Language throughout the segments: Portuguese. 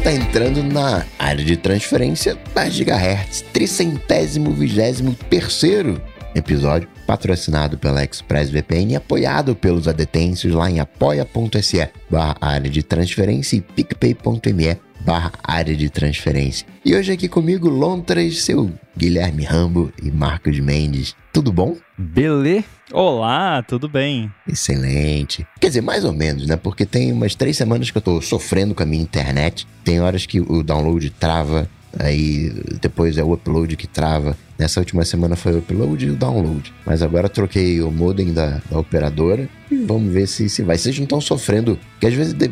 está entrando na área de transferência da Gigahertz, tricentésimo vigésimo terceiro episódio, patrocinado pela ExpressVPN e apoiado pelos adetêncios lá em apoia.se barra área de transferência e picpay.me barra área de transferência. E hoje aqui comigo, Lontras, seu Guilherme Rambo e Marcos Mendes. Tudo bom? Belê? Olá, tudo bem? Excelente. Quer dizer, mais ou menos, né? Porque tem umas três semanas que eu tô sofrendo com a minha internet. Tem horas que o download trava, aí depois é o upload que trava. Nessa última semana foi o upload e o download. Mas agora troquei o modem da, da operadora e vamos ver se, se vai. Vocês não estão sofrendo, que às vezes de,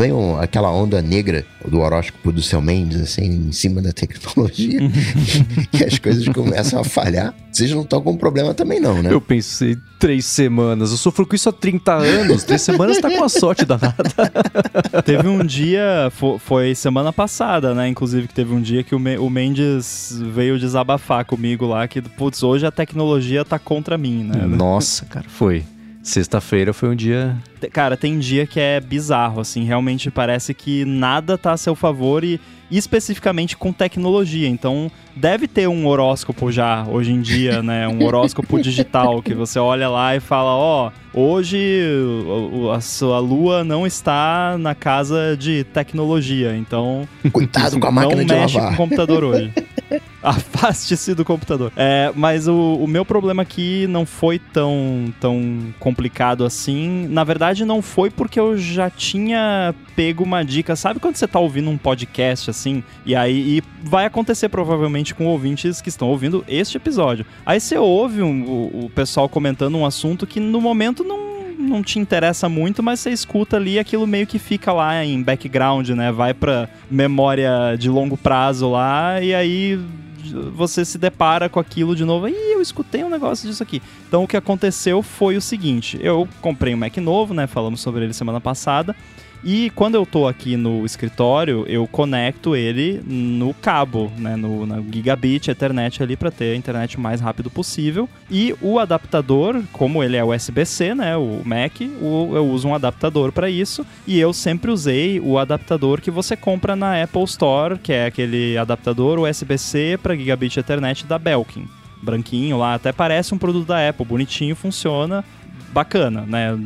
vem um, aquela onda negra do horóscopo do seu Mendes, assim, em cima da tecnologia, e as coisas começam a falhar. Vocês não estão com problema também, não, né? Eu pensei três semanas. Eu sofro com isso há 30 anos. Três semanas tá com a sorte danada. teve um dia, foi semana passada, né? Inclusive, que teve um dia que o, Mendes veio desabafar comigo lá, que, putz, hoje a tecnologia tá contra mim, né? Nossa, cara, foi. Sexta-feira foi um dia. Cara, tem dia que é bizarro, assim. Realmente parece que nada tá a seu favor e especificamente com tecnologia. Então, deve ter um horóscopo já hoje em dia, né? Um horóscopo digital que você olha lá e fala: Ó, oh, hoje a sua lua não está na casa de tecnologia. Então. Cuidado com a máquina de lavar. Não mexe com o computador hoje. Afaste-se do computador. É, mas o, o, meu problema aqui não foi tão, tão complicado assim. Na verdade, não foi porque eu já tinha pego uma dica. Sabe quando você tá ouvindo um podcast assim? E aí e vai acontecer provavelmente com ouvintes que estão ouvindo este episódio. Aí você ouve um, o, o pessoal comentando um assunto que no momento não te interessa muito, mas você escuta ali aquilo meio que fica lá em background, né? Vai pra memória de longo prazo lá e aí você se depara com aquilo de novo. E eu escutei um negócio disso aqui. Então o que aconteceu foi o seguinte: eu comprei um Mac novo, né? Falamos sobre ele semana passada. E quando eu tô aqui no escritório, eu conecto ele no cabo, né, no na gigabit Ethernet ali para ter a internet o mais rápido possível. E o adaptador, como ele é USB-C, né, o Mac, o, eu uso um adaptador para isso. E eu sempre usei o adaptador que você compra na Apple Store, que é aquele adaptador USB-C para gigabit Ethernet da Belkin. Branquinho lá, até parece um produto da Apple, bonitinho, funciona, bacana, né?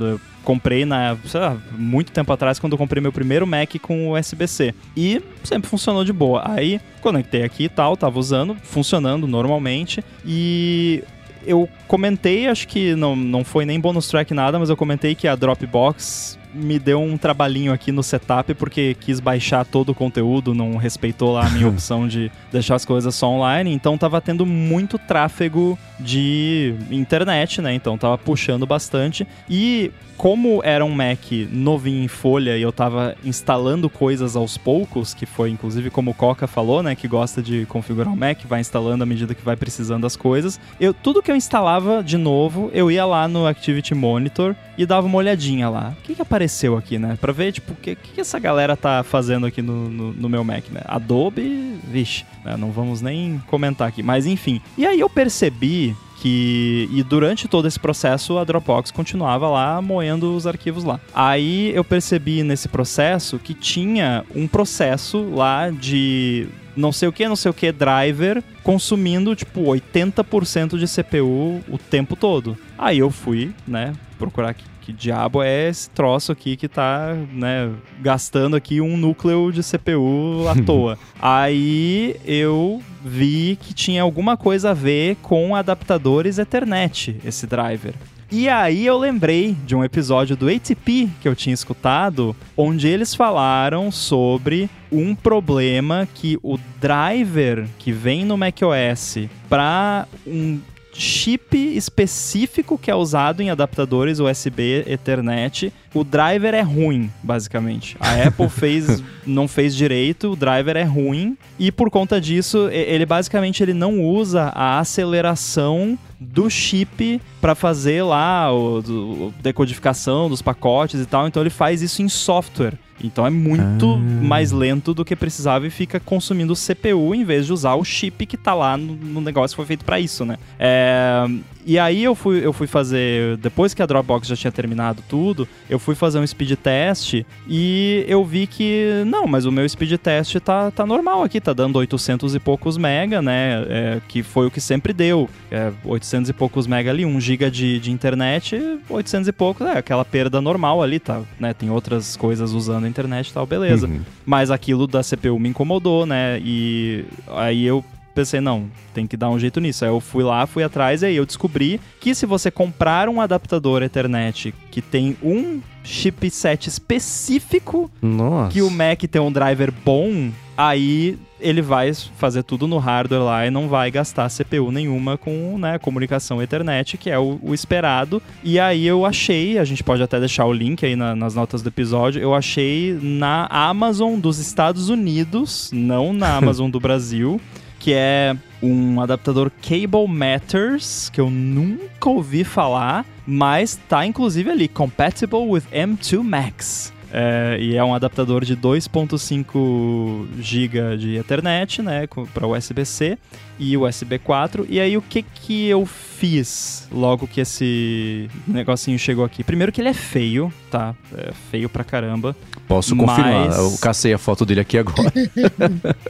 Comprei na, lá, muito tempo atrás, quando eu comprei meu primeiro Mac com USB-C. E sempre funcionou de boa. Aí conectei aqui e tal, tava usando, funcionando normalmente. E eu comentei, acho que não, não foi nem bonus track nada, mas eu comentei que a Dropbox me deu um trabalhinho aqui no setup porque quis baixar todo o conteúdo, não respeitou lá a minha opção de deixar as coisas só online, então tava tendo muito tráfego de internet, né? Então tava puxando bastante e como era um Mac novinho em folha e eu tava instalando coisas aos poucos, que foi inclusive como o Coca falou, né, que gosta de configurar o Mac, vai instalando à medida que vai precisando das coisas. Eu tudo que eu instalava de novo, eu ia lá no Activity Monitor e dava uma olhadinha lá. O que, que apareceu aqui, né? Pra ver, tipo, o que, que essa galera tá fazendo aqui no, no, no meu Mac, né? Adobe, vixe, né? não vamos nem comentar aqui. Mas enfim. E aí eu percebi que e durante todo esse processo a Dropbox continuava lá moendo os arquivos lá. Aí eu percebi nesse processo que tinha um processo lá de não sei o que, não sei o que driver consumindo tipo 80% de CPU o tempo todo. Aí eu fui, né, procurar aqui que diabo é esse troço aqui que tá, né, gastando aqui um núcleo de CPU à toa. Aí eu vi que tinha alguma coisa a ver com adaptadores Ethernet, esse driver. E aí eu lembrei de um episódio do ATP que eu tinha escutado, onde eles falaram sobre um problema que o driver que vem no macOS para um chip específico que é usado em adaptadores USB Ethernet. O driver é ruim, basicamente. A Apple fez, não fez direito, o driver é ruim e por conta disso, ele basicamente ele não usa a aceleração do chip para fazer lá o, o, decodificação dos pacotes e tal. Então ele faz isso em software. Então é muito ah. mais lento do que precisava e fica consumindo CPU em vez de usar o chip que tá lá no, no negócio que foi feito para isso, né? É, e aí eu fui, eu fui fazer, depois que a Dropbox já tinha terminado tudo, eu fui fazer um speed test e eu vi que, não, mas o meu speed test tá, tá normal aqui, tá dando 800 e poucos mega, né? É, que foi o que sempre deu. É, 800 e poucos mega ali, 1 giga de, de internet, 800 e poucos, é aquela perda normal ali, tá? Né? Tem outras coisas usando a internet e tal, beleza. Uhum. Mas aquilo da CPU me incomodou, né? E aí eu pensei, não, tem que dar um jeito nisso. Aí eu fui lá, fui atrás e aí eu descobri que se você comprar um adaptador Ethernet que tem um chipset específico Nossa. que o Mac tem um driver bom, aí ele vai fazer tudo no hardware lá e não vai gastar CPU nenhuma com né, comunicação Ethernet, que é o, o esperado. E aí eu achei, a gente pode até deixar o link aí na- nas notas do episódio, eu achei na Amazon dos Estados Unidos, não na Amazon do Brasil, que é um adaptador Cable Matters, que eu nunca ouvi falar, mas tá inclusive ali, compatible with M2 Max. É, e é um adaptador de 2.5 GB de Ethernet, né, para USB-C e USB 4. E aí o que que eu fiz logo que esse negocinho chegou aqui? Primeiro que ele é feio, tá? É feio pra caramba. Posso Mas- confirmar. Eu cacei a foto dele aqui agora.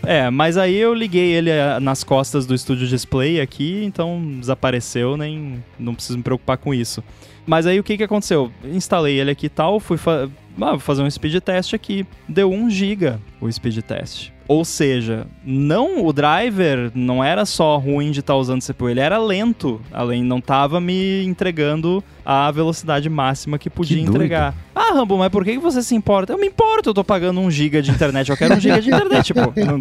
É, mas aí eu liguei ele eh, nas costas do estúdio display aqui, então desapareceu, nem não preciso me preocupar com isso. Mas aí o que que aconteceu? Instalei ele aqui e tal, fui fa ah, vou fazer um speed test aqui. Deu 1 GB o speed test. Ou seja, não o driver não era só ruim de estar usando CPU, ele era lento, além não tava me entregando a velocidade máxima que podia doido. entregar. Ah, Rambo, mas por que que você se importa? Eu me importo, eu tô pagando 1 GB de internet, eu quero 1 GB de internet, tipo, não,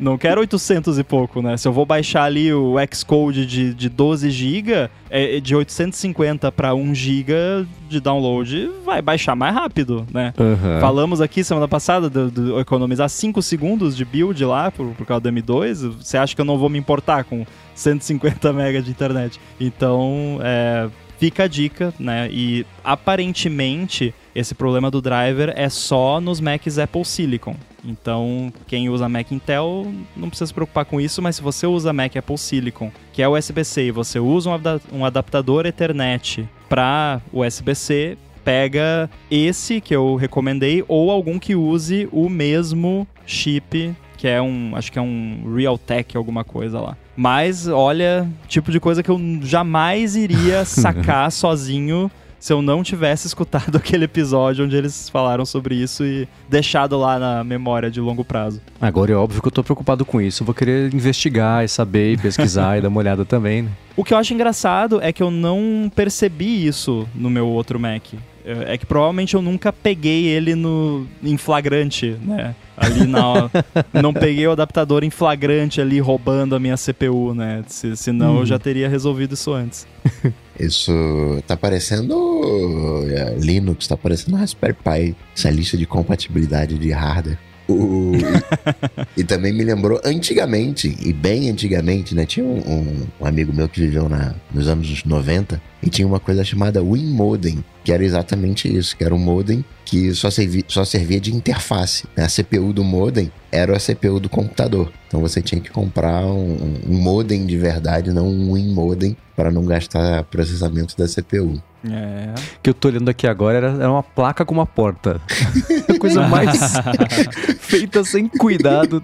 não quero 800 e pouco, né? Se eu vou baixar ali o Xcode de, de 12 GB, é, de 850 para 1 GB de download, vai baixar mais rápido, né? Aham. Falamos aqui semana passada de, de economizar 5 segundos de build lá por, por causa do M2. Você acha que eu não vou me importar com 150 MB de internet? Então, é, fica a dica, né? E aparentemente esse problema do driver é só nos Macs Apple Silicon. Então, quem usa Mac Intel não precisa se preocupar com isso, mas se você usa Mac Apple Silicon, que é USB-C, e você usa um ada- adaptador Ethernet para USB-C, pega esse que eu recomendei ou algum que use o mesmo chip, que é um, acho que é um Realtek alguma coisa lá. Mas olha, tipo de coisa que eu jamais iria sacar sozinho se eu não tivesse escutado aquele episódio onde eles falaram sobre isso e deixado lá na memória de longo prazo. Agora é óbvio que eu tô preocupado com isso. Eu vou querer investigar e saber e pesquisar e dar uma olhada também, né? O que eu acho engraçado é que eu não percebi isso no meu outro Mac. É é que provavelmente eu nunca peguei ele no em flagrante, né? Ali na não peguei o adaptador em flagrante ali roubando a minha CPU, né? Se, senão eu já teria resolvido isso antes. Isso tá parecendo é, Linux, tá parecendo Raspberry Pi, essa lista de compatibilidade de hardware. O- e, e também me lembrou antigamente, e bem antigamente, né? Tinha um, um- um amigo meu que viveu na, nos anos 90 e tinha uma coisa chamada WinModem, que era exatamente isso, que era um modem que só servia, só servia de interface. né? A CPU do modem era a CPU do computador. Então você tinha que comprar um, um modem de verdade, não um WinModem, para não gastar processamento da CPU. É. O que eu tô olhando aqui agora era, era uma placa com uma porta. A coisa mais feita sem cuidado.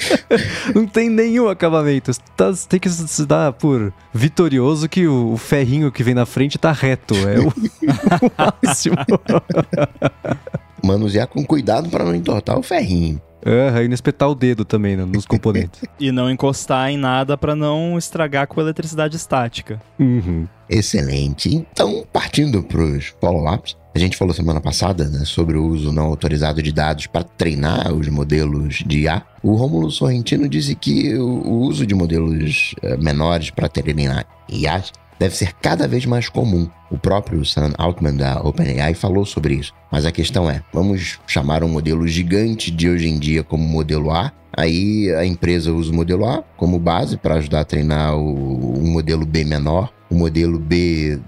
Não tem nenhum acabamento. Tá- tem que se dar por vitorioso que o, o ferrinho que vem na frente tá reto. É o, o máximo. Manusear com cuidado para não entortar o ferrinho. Aham, e não espetar o dedo também né, nos componentes. E não encostar em nada pra não estragar com eletricidade estática. Uhum. Excelente. Então, partindo para os follow-ups, a gente falou semana passada né, sobre o uso não autorizado de dados para treinar os modelos de IA. O Rômulo Sorrentino disse que o, uso de modelos eh, menores para treinar IA deve ser cada vez mais comum. O próprio Sam Altman da OpenAI falou sobre isso. Mas a questão é, vamos chamar um modelo gigante de hoje em dia como modelo A? Aí a empresa usa o modelo A como base para ajudar a treinar o, um modelo B menor o modelo B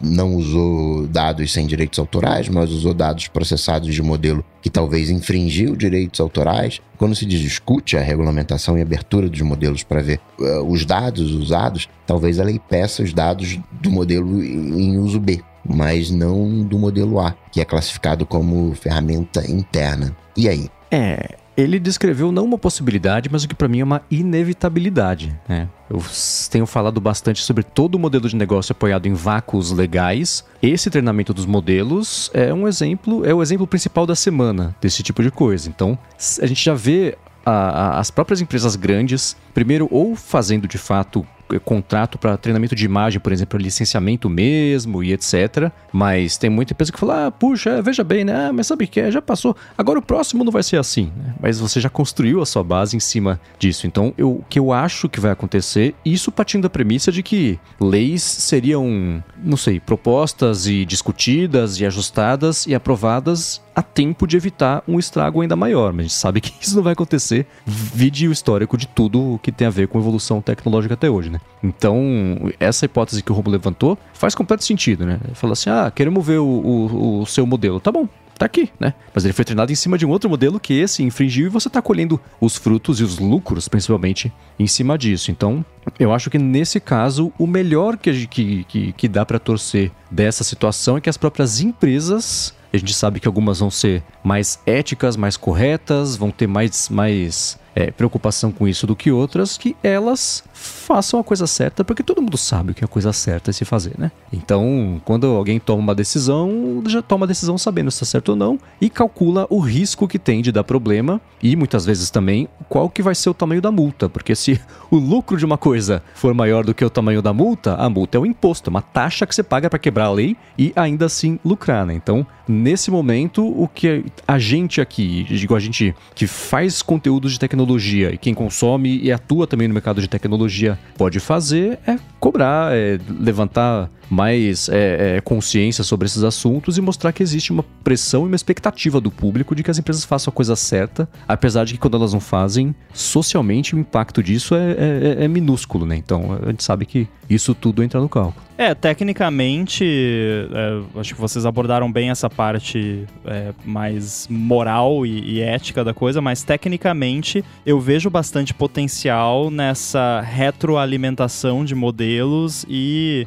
não usou dados sem direitos autorais, mas usou dados processados de modelo que talvez infringiu direitos autorais. Quando se discute a regulamentação e abertura dos modelos para ver uh, os dados usados, talvez a lei peça os dados do modelo em uso B, mas não do modelo A, que é classificado como ferramenta interna. E aí? É, ele descreveu não uma possibilidade, mas o que para mim é uma inevitabilidade. Né? Eu tenho falado bastante sobre todo o modelo de negócio apoiado em vácuos legais. Esse treinamento dos modelos é um exemplo, é o exemplo principal da semana desse tipo de coisa. Então, a gente já vê a, a, as próprias empresas grandes, primeiro, ou fazendo de fato contrato para treinamento de imagem, por exemplo, licenciamento mesmo e etc. Mas tem muita empresa que fala, ah, puxa, veja bem, né? Ah, mas sabe o que é? Já passou. Agora o próximo não vai ser assim. Né? Mas você já construiu a sua base em cima disso. Então, eu, o que eu acho que vai acontecer, isso partindo da premissa de que leis seriam, não sei, propostas e discutidas e ajustadas e aprovadas a tempo de evitar um estrago ainda maior. Mas a gente sabe que isso não vai acontecer, vide o histórico de tudo que tem a ver com evolução tecnológica até hoje, né? Então, essa hipótese que o Robo levantou faz completo sentido, né? Falou assim: ah, queremos ver o, o, o seu modelo. Tá bom, tá aqui, né? Mas ele foi treinado em cima de um outro modelo que esse infringiu e você tá colhendo os frutos e os lucros, principalmente, em cima disso. Então, eu acho que nesse caso, o melhor que, que, que, que dá para torcer dessa situação é que as próprias empresas a gente sabe que algumas vão ser mais éticas, mais corretas, vão ter mais, mais é, preocupação com isso do que outras, que elas façam a coisa certa, porque todo mundo sabe o que é a coisa certa é se fazer, né? Então, quando alguém toma uma decisão, já toma a decisão sabendo se está certo ou não e calcula o risco que tem de dar problema e muitas vezes também qual que vai ser o tamanho da multa, porque se o lucro de uma coisa for maior do que o tamanho da multa, a multa é o imposto, é uma taxa que você paga para quebrar a lei e ainda assim lucrar, né? Então, nesse momento, o que a gente aqui, digo a gente que faz conteúdos de tecnologia e quem consome e atua também no mercado de tecnologia pode fazer é cobrar, é levantar mais é, é, consciência sobre esses assuntos e mostrar que existe uma pressão e uma expectativa do público de que as empresas façam a coisa certa, apesar de que quando elas não fazem, socialmente o impacto disso é, é, é, é minúsculo, né? Então a gente sabe que isso tudo entra no cálculo. É, tecnicamente, é, acho que vocês abordaram bem essa parte mais moral e, e, ética da coisa, mas tecnicamente eu vejo bastante potencial nessa retroalimentação de modelos e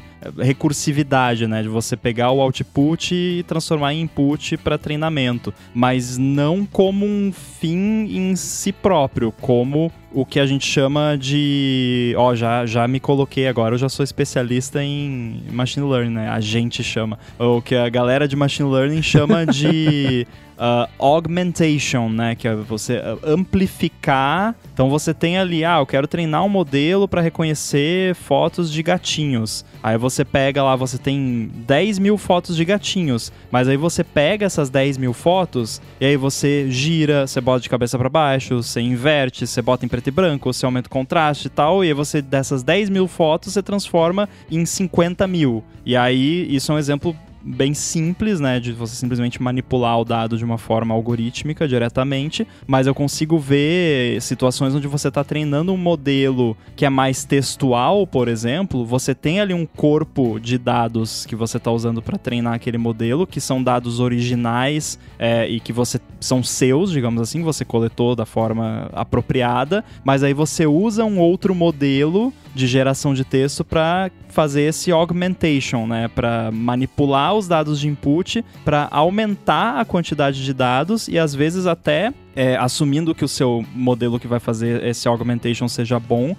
recursividade, né? De você pegar o output e transformar em input para treinamento, mas não como um fim em si próprio, como o que a gente chama de. Ó, já, já me coloquei agora, eu já sou especialista em machine learning, né? A gente chama. O que a galera de machine learning chama de. Uh, augmentation, né? Que é você amplificar. Então você tem ali, ah, eu quero treinar um modelo para reconhecer fotos de gatinhos. Aí você pega lá, você tem 10 mil fotos de gatinhos. Mas aí você pega essas 10 mil fotos e aí você gira, você bota de cabeça para baixo, você inverte, você bota em preto e branco, você aumenta o contraste e tal. E aí você, dessas 10 mil fotos, você transforma em 50 mil. E aí, isso é um exemplo bem simples, né, de você simplesmente manipular o dado de uma forma algorítmica diretamente, mas eu consigo ver situações onde você está treinando um modelo que é mais textual, por exemplo, você tem ali um corpo de dados que você está usando para treinar aquele modelo, que são dados originais é, e que você são seus, digamos assim, você coletou da forma apropriada, mas aí você usa um outro modelo de geração de texto para fazer esse augmentation, né, para manipular os dados de input, para aumentar a quantidade de dados e às vezes até é, assumindo que o seu modelo que vai fazer esse augmentation seja bom,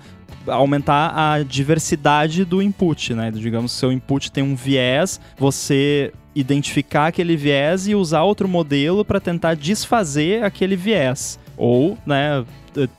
aumentar a diversidade do input, né? Digamos, seu input tem um viés, você identificar aquele viés e usar outro modelo para tentar desfazer aquele viés. Ou, né,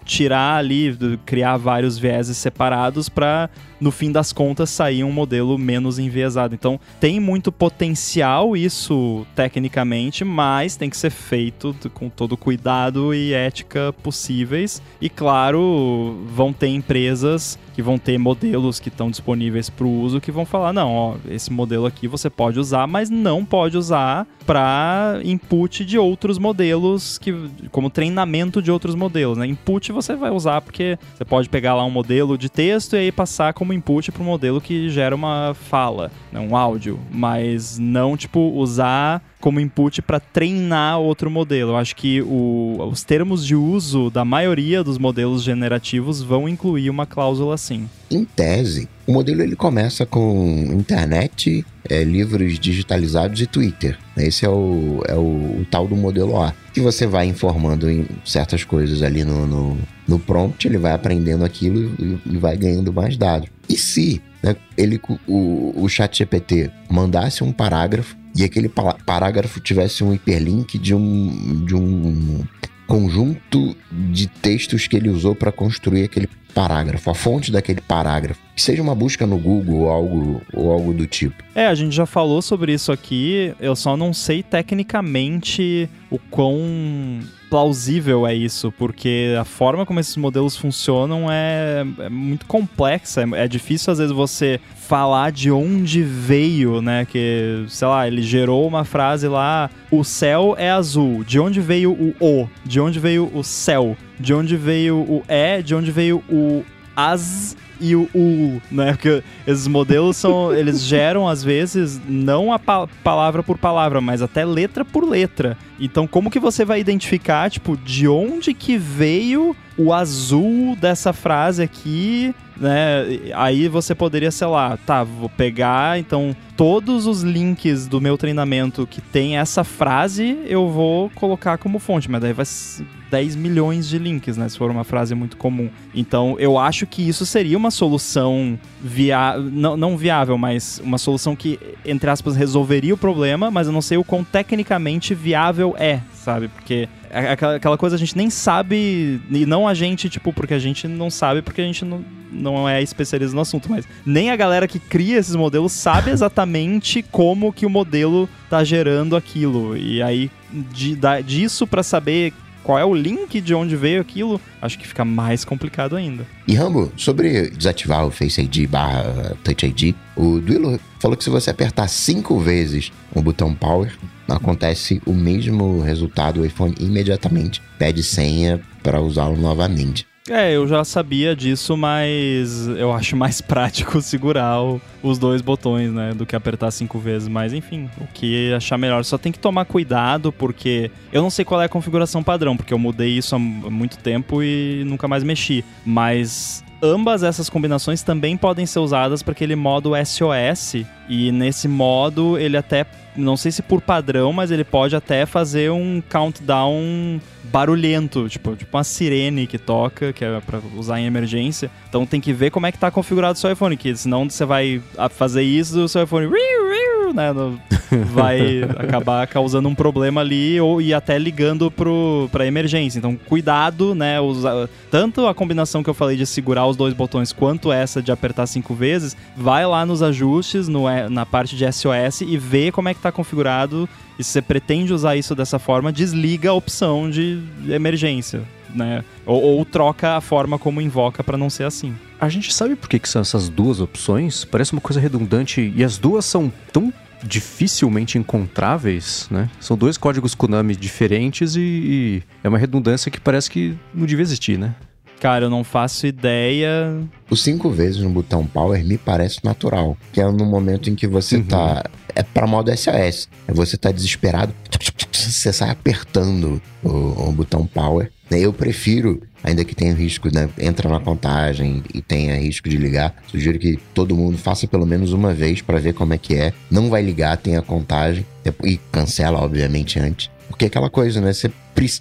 tirar ali, criar vários vieses separados para no fim das contas sair um modelo menos enviesado. Então tem muito potencial isso tecnicamente, mas tem que ser feito com todo cuidado e ética possíveis. E claro, vão ter empresas que vão ter modelos que estão disponíveis para o uso que vão falar não, ó, esse modelo aqui você pode usar, mas não pode usar para input de outros modelos que como treinamento de outros modelos, né? Input você vai usar porque você pode pegar lá um modelo de texto e aí passar como input para um modelo que gera uma fala, né, um áudio, mas não tipo usar como input para treinar outro modelo. Eu acho que o, os termos de uso da maioria dos modelos generativos vão incluir uma cláusula assim. Em tese, o modelo ele começa com internet, é, livros digitalizados e Twitter. Esse é o, é o, o, tal do modelo A. Que você vai informando em certas coisas ali no, no, no prompt, ele vai aprendendo aquilo e, e vai ganhando mais dados. E se né, ele, o, o chat GPT mandasse um parágrafo e aquele parágrafo tivesse um hiperlink de um, de um conjunto de textos que ele usou para construir aquele parágrafo, a fonte daquele parágrafo. Que seja uma busca no Google ou algo, ou algo do tipo. É, a gente já falou sobre isso aqui, eu só não sei tecnicamente o quão plausível é isso, porque a forma como esses modelos funcionam é, é muito complexa. É, é, difícil, às vezes, você falar de onde veio, né? Que, sei lá, ele gerou uma frase lá: o céu é azul. De onde veio o O? De onde veio o céu? De onde veio o E? De onde veio o as? E o U, né? Porque esses modelos são. eles geram, às vezes, não a pa palavra por palavra, mas até letra por letra. Então, como que você vai identificar, tipo, de onde que veio o azul dessa frase aqui, né? Aí você poderia, sei lá, tá, vou pegar, então, todos os links do meu treinamento que tem essa frase, eu vou colocar como fonte, mas daí vai 10 milhões de links, né? Se for uma frase muito comum. Então, eu acho que isso seria uma solução viável, não, não viável, mas uma solução que, entre aspas, resolveria o problema, mas eu não sei o quão tecnicamente viável é, sabe? Porque aquela coisa a gente nem sabe, e não a gente, tipo, porque a gente não sabe, porque a gente não, não é especialista no assunto, mas nem a galera que cria esses modelos sabe exatamente como que o modelo tá gerando aquilo. E aí, de, da, disso para saber qual é o link de onde veio aquilo, acho que fica mais complicado ainda. E Rambo, sobre desativar o Face ID barra Touch ID, o Duilo falou que se você apertar cinco vezes o botão Power, acontece o mesmo resultado, o iPhone imediatamente pede senha para usá-lo novamente. É, eu já sabia disso, mas eu acho mais prático segurar o, os dois botões, né? Do que apertar cinco vezes. Mas enfim, o que achar melhor. Só tem que tomar cuidado, porque eu não sei qual é a configuração padrão, porque eu mudei isso há muito tempo e nunca mais mexi. Mas ambas essas combinações também podem ser usadas para aquele modo SOS. E nesse modo ele até não sei se por padrão, mas ele pode até fazer um countdown barulhento, tipo, tipo uma sirene que toca, que é para usar em emergência. Então tem que ver como é que tá configurado o seu iPhone, que senão você vai fazer isso, o seu iPhone né, vai acabar causando um problema ali ou e até ligando pro para emergência. Então cuidado, né, usar tanto a combinação que eu falei de segurar os dois botões quanto essa de apertar cinco vezes, vai lá nos ajustes, no, na parte de SOS e vê como é que tá configurado e se você pretende usar isso dessa forma, desliga a opção de emergência, né? Ou, ou troca a forma como invoca para não ser assim. A gente sabe por que, que são essas duas opções? Parece uma coisa redundante e as duas são tão dificilmente encontráveis, né? São dois códigos Konami diferentes e, e, é uma redundância que parece que não devia existir, né? Cara, eu não faço ideia. O cinco vezes no botão power me parece natural. Que é no momento em que você uhum. tá. É pra modo SOS. É você tá desesperado. Você sai apertando o, o botão power. Eu prefiro, ainda que tenha risco, né? Entra na contagem e tenha risco de ligar. Sugiro que todo mundo faça pelo menos uma vez para ver como é que é. Não vai ligar, tem a contagem. E cancela, obviamente, antes. Porque é aquela coisa, né? Você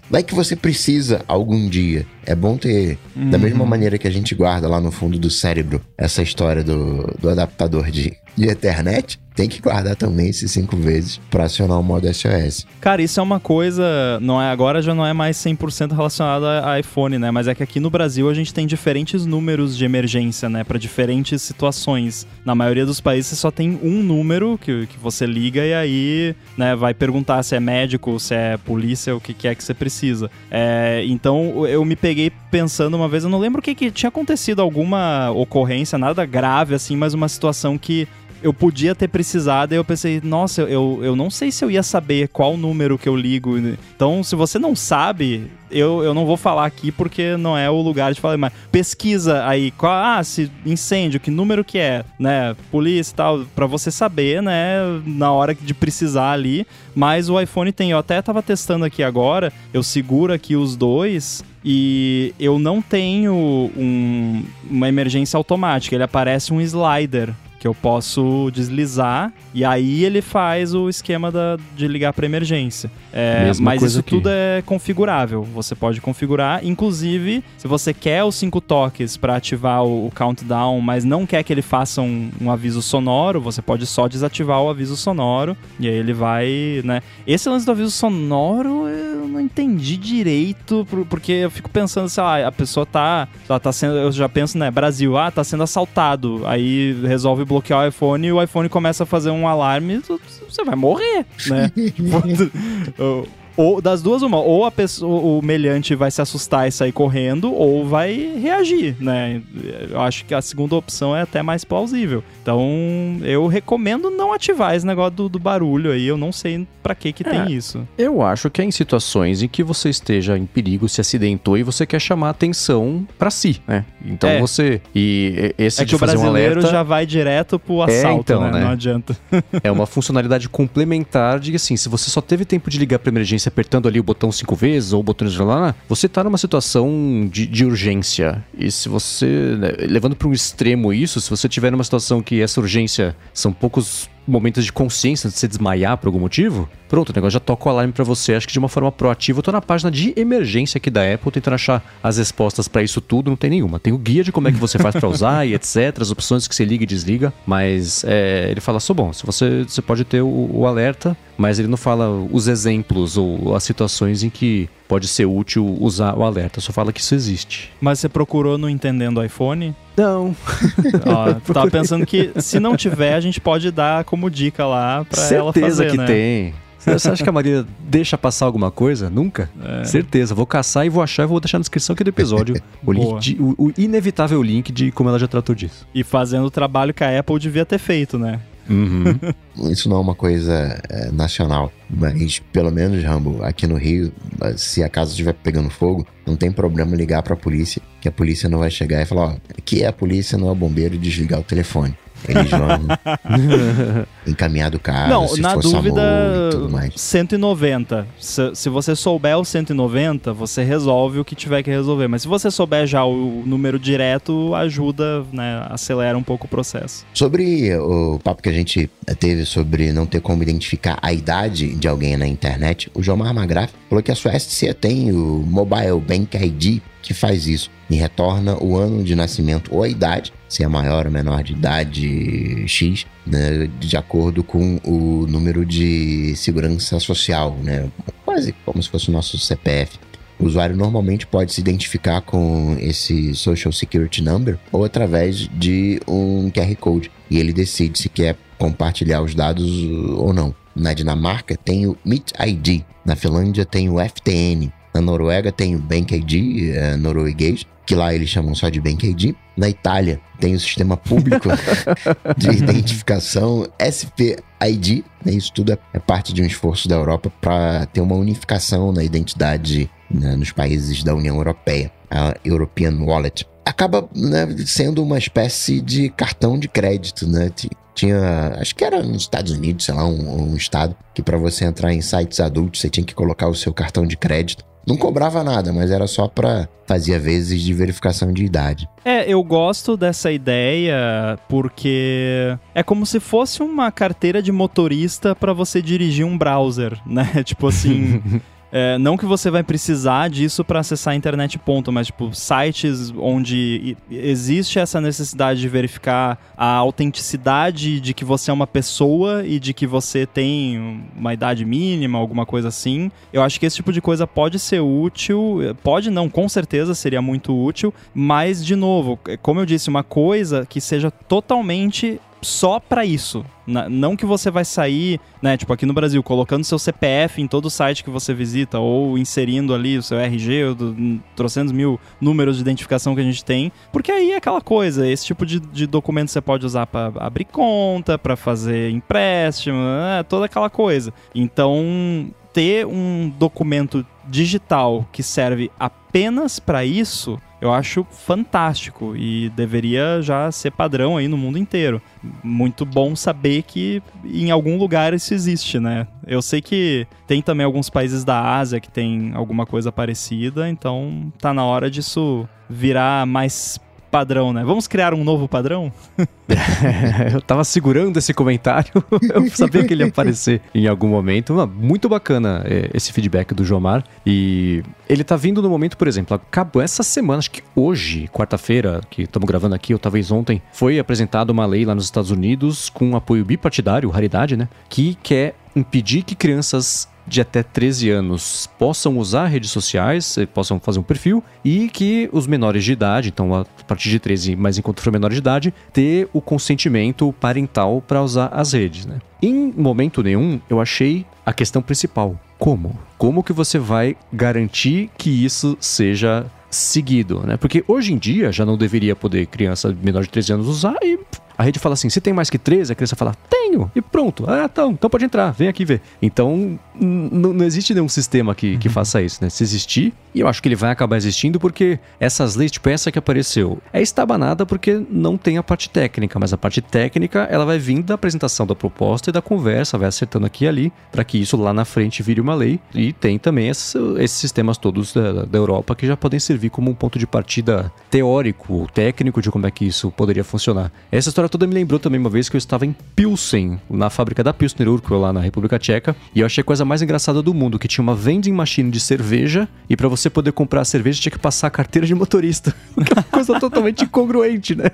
vai que você precisa algum dia. É bom ter, uhum. da mesma maneira que a gente guarda lá no fundo do cérebro essa história do, do adaptador de, de Ethernet, tem que guardar também esses cinco vezes para acionar o modo SOS. Cara, isso é uma coisa, não é agora já não é mais 100% relacionado a, iPhone, né? Mas é que aqui no Brasil a gente tem diferentes números de emergência, né, para diferentes situações. Na maioria dos países só tem um número que, que você liga e aí, né, vai perguntar se é médico, se é polícia, o que, que é que você precisa. É, então eu me peguei pensando uma vez, eu não lembro o que, que tinha acontecido, alguma ocorrência, nada grave assim, mas uma situação que eu podia ter precisado e eu pensei, nossa, eu, eu não sei se eu ia saber qual número que eu ligo. Então, se você não sabe, eu, eu não vou falar aqui porque não é o lugar de falar, mas pesquisa aí, qual, ah, se incêndio, que número que é, né? Polícia e tal, pra você saber, né, na hora de precisar ali. Mas o iPhone tem, eu até tava testando aqui agora, eu seguro aqui os dois e eu não tenho um, uma emergência automática, ele aparece um slider que eu posso deslizar e aí ele faz o esquema da, de ligar para emergência. É, mas isso aqui. tudo é configurável. Você pode configurar, inclusive, se você quer os cinco toques para ativar o, o, countdown, mas não quer que ele faça um, um, aviso sonoro, você pode só desativar o aviso sonoro e aí ele vai, né? Esse lance do aviso sonoro não entendi direito, porque eu fico pensando, sei lá, a pessoa tá, ela tá sendo, eu já penso, né, Brasil, ah, tá sendo assaltado, aí resolve bloquear o iPhone e o iPhone começa a fazer um alarme, você vai morrer, né? Tipo, ou das duas, uma, ou a pessoa, o melhante vai se assustar e sair correndo, ou vai reagir, né? Eu acho que a segunda opção é até mais plausível. Então, eu recomendo não ativar esse negócio do, do barulho aí. Eu não sei para que que é, tem isso. Eu acho que é em situações em que você esteja em perigo, se acidentou e você quer chamar atenção para si, né? Então é. você e esse é que o brasileiro um alerta... já vai direto pro é, assalto, é, então, né? né? Não adianta. é uma funcionalidade complementar de assim, se você só teve tempo de ligar para emergência apertando ali o botão cinco vezes ou o botão de lá, você tá numa situação de, de urgência. E se você, né, levando para um extremo isso, se você tiver numa situação que essa urgência são poucos momentos de consciência de você desmaiar por algum motivo, pronto, o negócio já toca o alarme para você, acho que de uma forma proativa. Eu tô na página de emergência aqui da Apple tentando achar as respostas para isso tudo, não tem nenhuma. Tem o guia de como é que você faz para usar e etc, as opções que você liga e desliga, mas é, ele fala só bom, se você, você pode ter o, o alerta, mas ele não fala os exemplos ou as situações em que pode ser útil usar o alerta, só fala que isso existe. Mas você procurou no Entendendo iPhone? Não. Ó, tava pensando que se não tiver, a gente pode dar como dica lá pra Certeza ela fazer, que né? tem. Você acha que a Maria deixa passar alguma coisa? Nunca? É. Certeza. Vou caçar e vou achar e vou deixar na descrição aqui do episódio o, link de, o, o, inevitável link de como ela já tratou disso. E fazendo o trabalho que a Apple devia ter feito, né? Uhum. Isso não é uma coisa é, nacional, mas pelo menos, Rambo, aqui no Rio, se a casa estiver pegando fogo, não tem problema ligar para a polícia, que a polícia não vai chegar e falar: ó, aqui é a polícia, não é o bombeiro, e desligar o telefone. Eles vão encaminhar do carro, Não, se na dúvida, e tudo mais. 190. Se, se você souber o 190, você resolve o que tiver que resolver. Mas se você souber já o, número direto, ajuda, né? Acelera um pouco o processo. Sobre o papo que a gente teve sobre não ter como identificar a idade de alguém na internet, o João Marmagraf falou que a Suécia tem o Mobile Bank ID que faz isso e retorna o ano de nascimento ou a idade, se é maior ou menor de idade X, né, de acordo com o número de segurança social, né, quase como se fosse o nosso CPF. O usuário normalmente pode se identificar com esse Social Security Number ou através de um QR Code e ele decide se quer compartilhar os dados ou não. Na Dinamarca tem o Meet ID, na Finlândia tem o FTN, na Noruega tem o Bank ID é, norueguês, que lá eles chamam só de Bank ID. Na Itália tem o sistema público de identificação SPID. Né? Isso tudo é, é parte de um esforço da Europa para ter uma unificação na identidade né, nos países da União Europeia, a European Wallet. Acaba né, sendo uma espécie de cartão de crédito, né? tinha, acho que era nos Estados Unidos, sei lá, um, um estado, que para você entrar em sites adultos você tinha que colocar o seu cartão de crédito. Não cobrava nada, mas era só para fazia vezes de verificação de idade. É, eu gosto dessa ideia porque é como se fosse uma carteira de motorista para você dirigir um browser, né? tipo assim, É, não que você vai precisar disso para acessar a internet, ponto, mas tipo, sites onde existe essa necessidade de verificar a autenticidade de que você é uma pessoa e de que você tem uma idade mínima, alguma coisa assim. Eu acho que esse tipo de coisa pode ser útil, pode não, com certeza seria muito útil, mas de novo, como eu disse, uma coisa que seja totalmente só para isso. Não que você vai sair, né, tipo aqui no Brasil, colocando seu CPF em todo site que você visita ou inserindo ali o seu RG, ou do, trocentos mil números de identificação que a gente tem, porque aí é aquela coisa, esse tipo de, de documento você pode usar para abrir conta, para fazer empréstimo, né, toda aquela coisa. Então, ter um documento digital que serve apenas para isso eu acho fantástico e deveria já ser padrão aí no mundo inteiro. Muito bom saber que em algum lugar isso existe, né? Eu sei que tem também alguns países da Ásia que tem alguma coisa parecida, então tá na hora disso virar mais padrão, né? Vamos criar um novo padrão? eu tava segurando esse comentário, eu sabia que ele ia aparecer em algum momento. Muito bacana é, esse feedback do Jomar. E ele tá vindo no momento, por exemplo, acabou essa semana, acho que hoje, quarta-feira, que estamos gravando aqui, ou talvez ontem, foi apresentada uma lei lá nos Estados Unidos com apoio bipartidário, raridade, né? Que quer impedir que crianças de até 13 anos possam usar redes sociais, eh, possam fazer um perfil e que os menores de idade, então a partir de 13, mas enquanto for menor de idade, ter o consentimento parental para usar as redes, né? Em momento nenhum, eu achei a questão principal. Como? Como que você vai garantir que isso seja seguido, né? Porque hoje em dia já não deveria poder criança menor de 13 anos usar e a rede fala assim: você tem mais que 13? A criança fala: tenho. E pronto. Ah, então, então pode entrar, vem aqui ver. Então, não existe nenhum sistema que, que uhum. faça isso, né? Se existir, e eu acho que ele vai acabar existindo porque essas leis, tipo essa que apareceu, é estabanada porque não tem a parte técnica, mas a parte técnica ela vai vir da apresentação da proposta e da conversa, vai acertando aqui e ali, para que isso lá na frente vire uma lei. E tem também esses, esses sistemas todos da, da Europa que já podem servir como um ponto de partida teórico, técnico de como é que isso poderia funcionar. Essa história toda me lembrou também uma vez que eu estava em Pilsen, na fábrica da Pilsner Urquell lá na República Tcheca, e eu achei a coisa mais engraçada do mundo, que tinha uma vending machine de cerveja e para você poder comprar a cerveja tinha que passar a carteira de motorista. Que é uma coisa totalmente incongruente, né?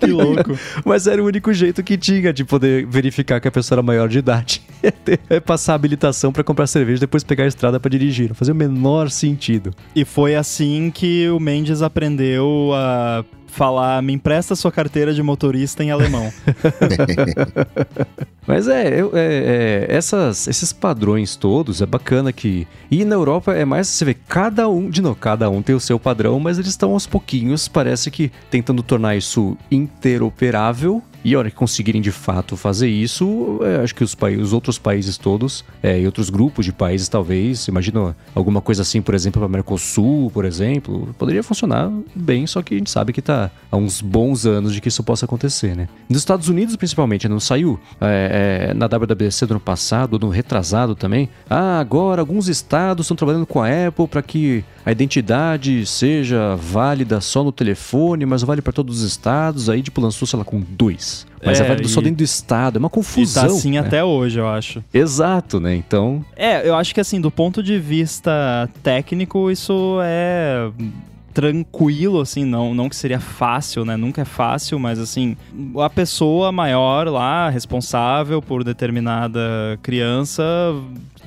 Que louco. Mas era o único jeito que tinha de poder verificar que a pessoa era maior de idade. É passar a habilitação para comprar cerveja e depois pegar a estrada para dirigir. Não fazia o menor sentido. E foi assim que o Mendes aprendeu a falar, me empresta sua carteira de motorista em alemão. Mas é, eu, é, é, essas, esses padrões todos, é bacana que. E na Europa é mais, você vê, cada um, de novo, cada um tem o seu padrão, mas eles estão aos pouquinhos, parece que tentando tornar isso interoperável e a hora que conseguirem de fato fazer isso, é, acho que os, os outros países todos, é, e outros grupos de países talvez, imagina alguma coisa assim, por exemplo, para Mercosul, por exemplo, poderia funcionar bem, só que a gente sabe que está há uns bons anos de que isso possa acontecer, né? Nos Estados Unidos, principalmente, não saiu é, é na WWDC do ano passado, no retrasado também. Ah, agora alguns estados estão trabalhando com a Apple para que a identidade seja válida só no telefone, mas vale para todos os estados. Aí, tipo, lançou, sei lá, com dois. Mas é, é válida e... só dentro do estado. É uma confusão. E tá assim né? até hoje, eu acho. Exato, né? Então. É, eu acho que assim, do ponto de vista técnico, isso é tranquilo, assim, não, não que seria fácil, né? Nunca é fácil, mas assim, a pessoa maior lá, responsável por determinada criança,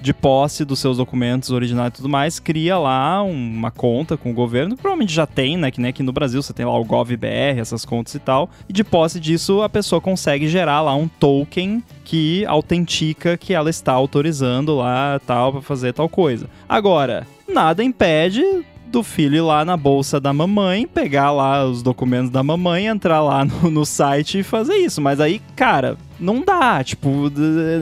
de posse dos seus documentos originais e tudo mais, cria lá uma conta com o governo, que provavelmente já tem, né? Que nem aqui no Brasil você tem lá o GovBR, essas contas e tal. E de posse disso, a pessoa consegue gerar lá um token que autentica que ela está autorizando lá tal para fazer tal coisa. Agora, nada impede do filho ir lá na bolsa da mamãe, pegar lá os documentos da mamãe, entrar lá no, no site e fazer isso. Mas aí, cara, não dá, tipo,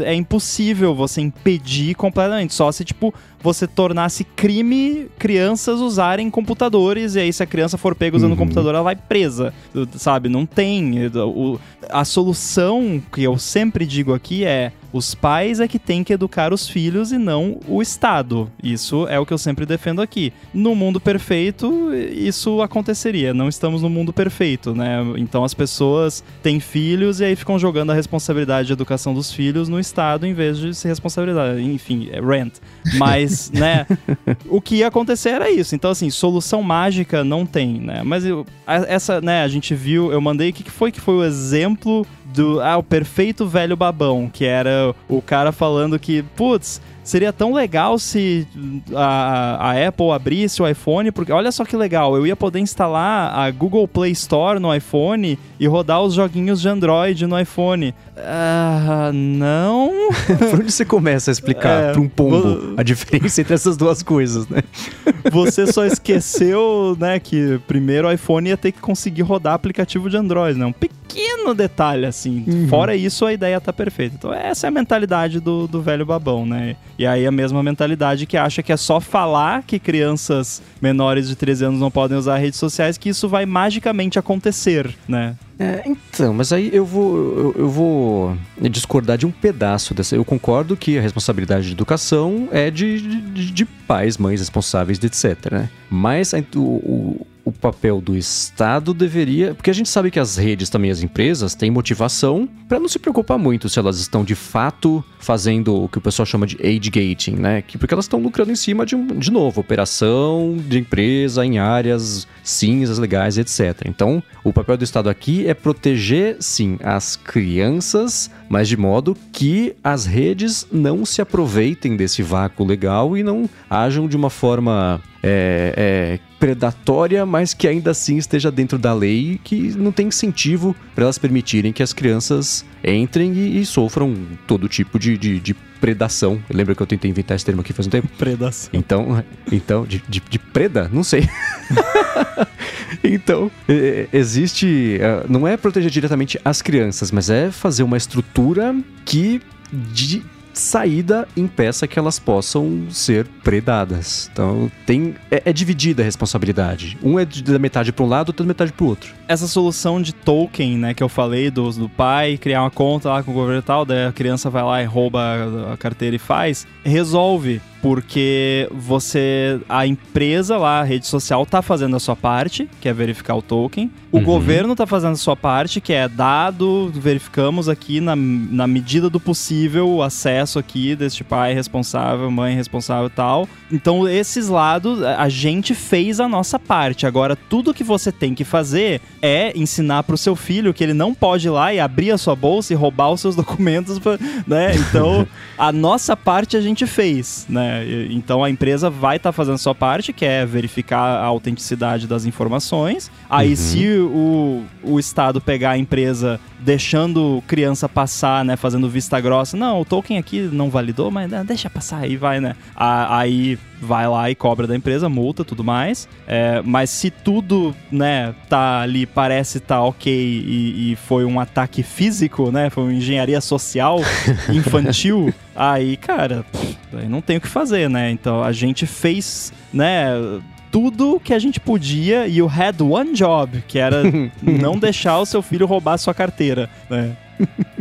é impossível você impedir completamente. Só se, tipo, você tornasse crime crianças usarem computadores, e aí se a criança for pega usando o uhum. computador, ela vai presa, sabe? Não tem. O, a solução que eu sempre digo aqui é os pais é que têm que educar os filhos e não o Estado. Isso é o que eu sempre defendo aqui. No mundo perfeito, isso aconteceria. Não estamos no mundo perfeito, né? Então as pessoas têm filhos e aí ficam jogando a responsabilidade de educação dos filhos no Estado em vez de ser responsabilidade. Enfim, é rent. Mas, né, o que ia acontecer era isso. Então, assim, solução mágica não tem, né? Mas eu, essa, né, a gente viu, eu mandei o que foi que foi o exemplo do ah, o perfeito velho babão, que era o cara falando que, putz, seria tão legal se a, a Apple abrisse o iPhone, porque olha só que legal, eu ia poder instalar a Google Play Store no iPhone e rodar os joguinhos de Android no iPhone. Ah, não. Por onde você começa a explicar é, para um pombo a diferença entre essas duas coisas, né? Você só esqueceu, né, que primeiro o iPhone ia ter que conseguir rodar aplicativo de Android, né? Um pequeno detalhe, assim. Uhum. Fora isso, a ideia tá perfeita. Então, essa é a mentalidade do, do velho babão, né? E aí, a mesma mentalidade que acha que é só falar que crianças menores de 13 anos não podem usar redes sociais que isso vai magicamente acontecer, né? É, então, mas aí eu vou, eu, eu, vou discordar de um pedaço dessa. Eu concordo que a responsabilidade de educação é de, de, de pais, mães responsáveis, etc. Né? Mas o, o, o papel do Estado deveria. Porque a gente sabe que as redes, também as empresas, têm motivação para não se preocupar muito se elas estão de fato fazendo o que o pessoal chama de age gating, né? Porque elas estão lucrando em cima de, de novo, operação de empresa em áreas cinzas, legais, etc. Então, o papel do Estado aqui é proteger, sim, as crianças, mas de modo que as redes não se aproveitem desse vácuo legal e não ajam de uma forma é, é, predatória, mas que ainda assim esteja dentro da lei, que não tem incentivo para elas permitirem que as crianças entrem e, e sofram todo tipo de, de, de predação. Lembra que eu tentei inventar esse termo aqui faz um tempo? Predação. Então, então de, de, de preda? Não sei. então, existe. É, não é proteger diretamente as crianças, mas é fazer uma estrutura que. De, saída impeça que elas possam ser predadas. Então tem é, é dividida a responsabilidade. Um é da metade para um lado, outro da metade para o outro. Essa solução de token, né, que eu falei do, do pai criar uma conta lá com o governo e tal, daí a criança vai lá e rouba a carteira e faz, resolve porque você a empresa lá, a rede social tá fazendo a sua parte, que é verificar o token. O uhum. governo tá fazendo a sua parte, que é dado, verificamos aqui na, na medida do possível o acesso aqui deste pai responsável, mãe responsável e tal. Então esses lados a gente fez a nossa parte. Agora tudo que você tem que fazer é ensinar pro seu filho que ele não pode ir lá e abrir a sua bolsa e roubar os seus documentos, né? Então a nossa parte a gente fez, né? Então a empresa vai estar tá fazendo a sua parte, que é verificar a autenticidade das informações. Aí, uhum. se o, o Estado pegar a empresa deixando criança passar, né, fazendo vista grossa, não, o token aqui não validou, mas né, deixa passar aí, vai, né? Aí vai lá e cobra da empresa, multa, tudo mais. É, mas se tudo, né, tá ali, parece tá ok e, e foi um ataque físico, né, foi uma engenharia social infantil, aí, cara, pff, aí não tem o que fazer, né? Então a gente fez, né, tudo que a gente podia e o had one job, que era não deixar o seu filho roubar a sua carteira, né?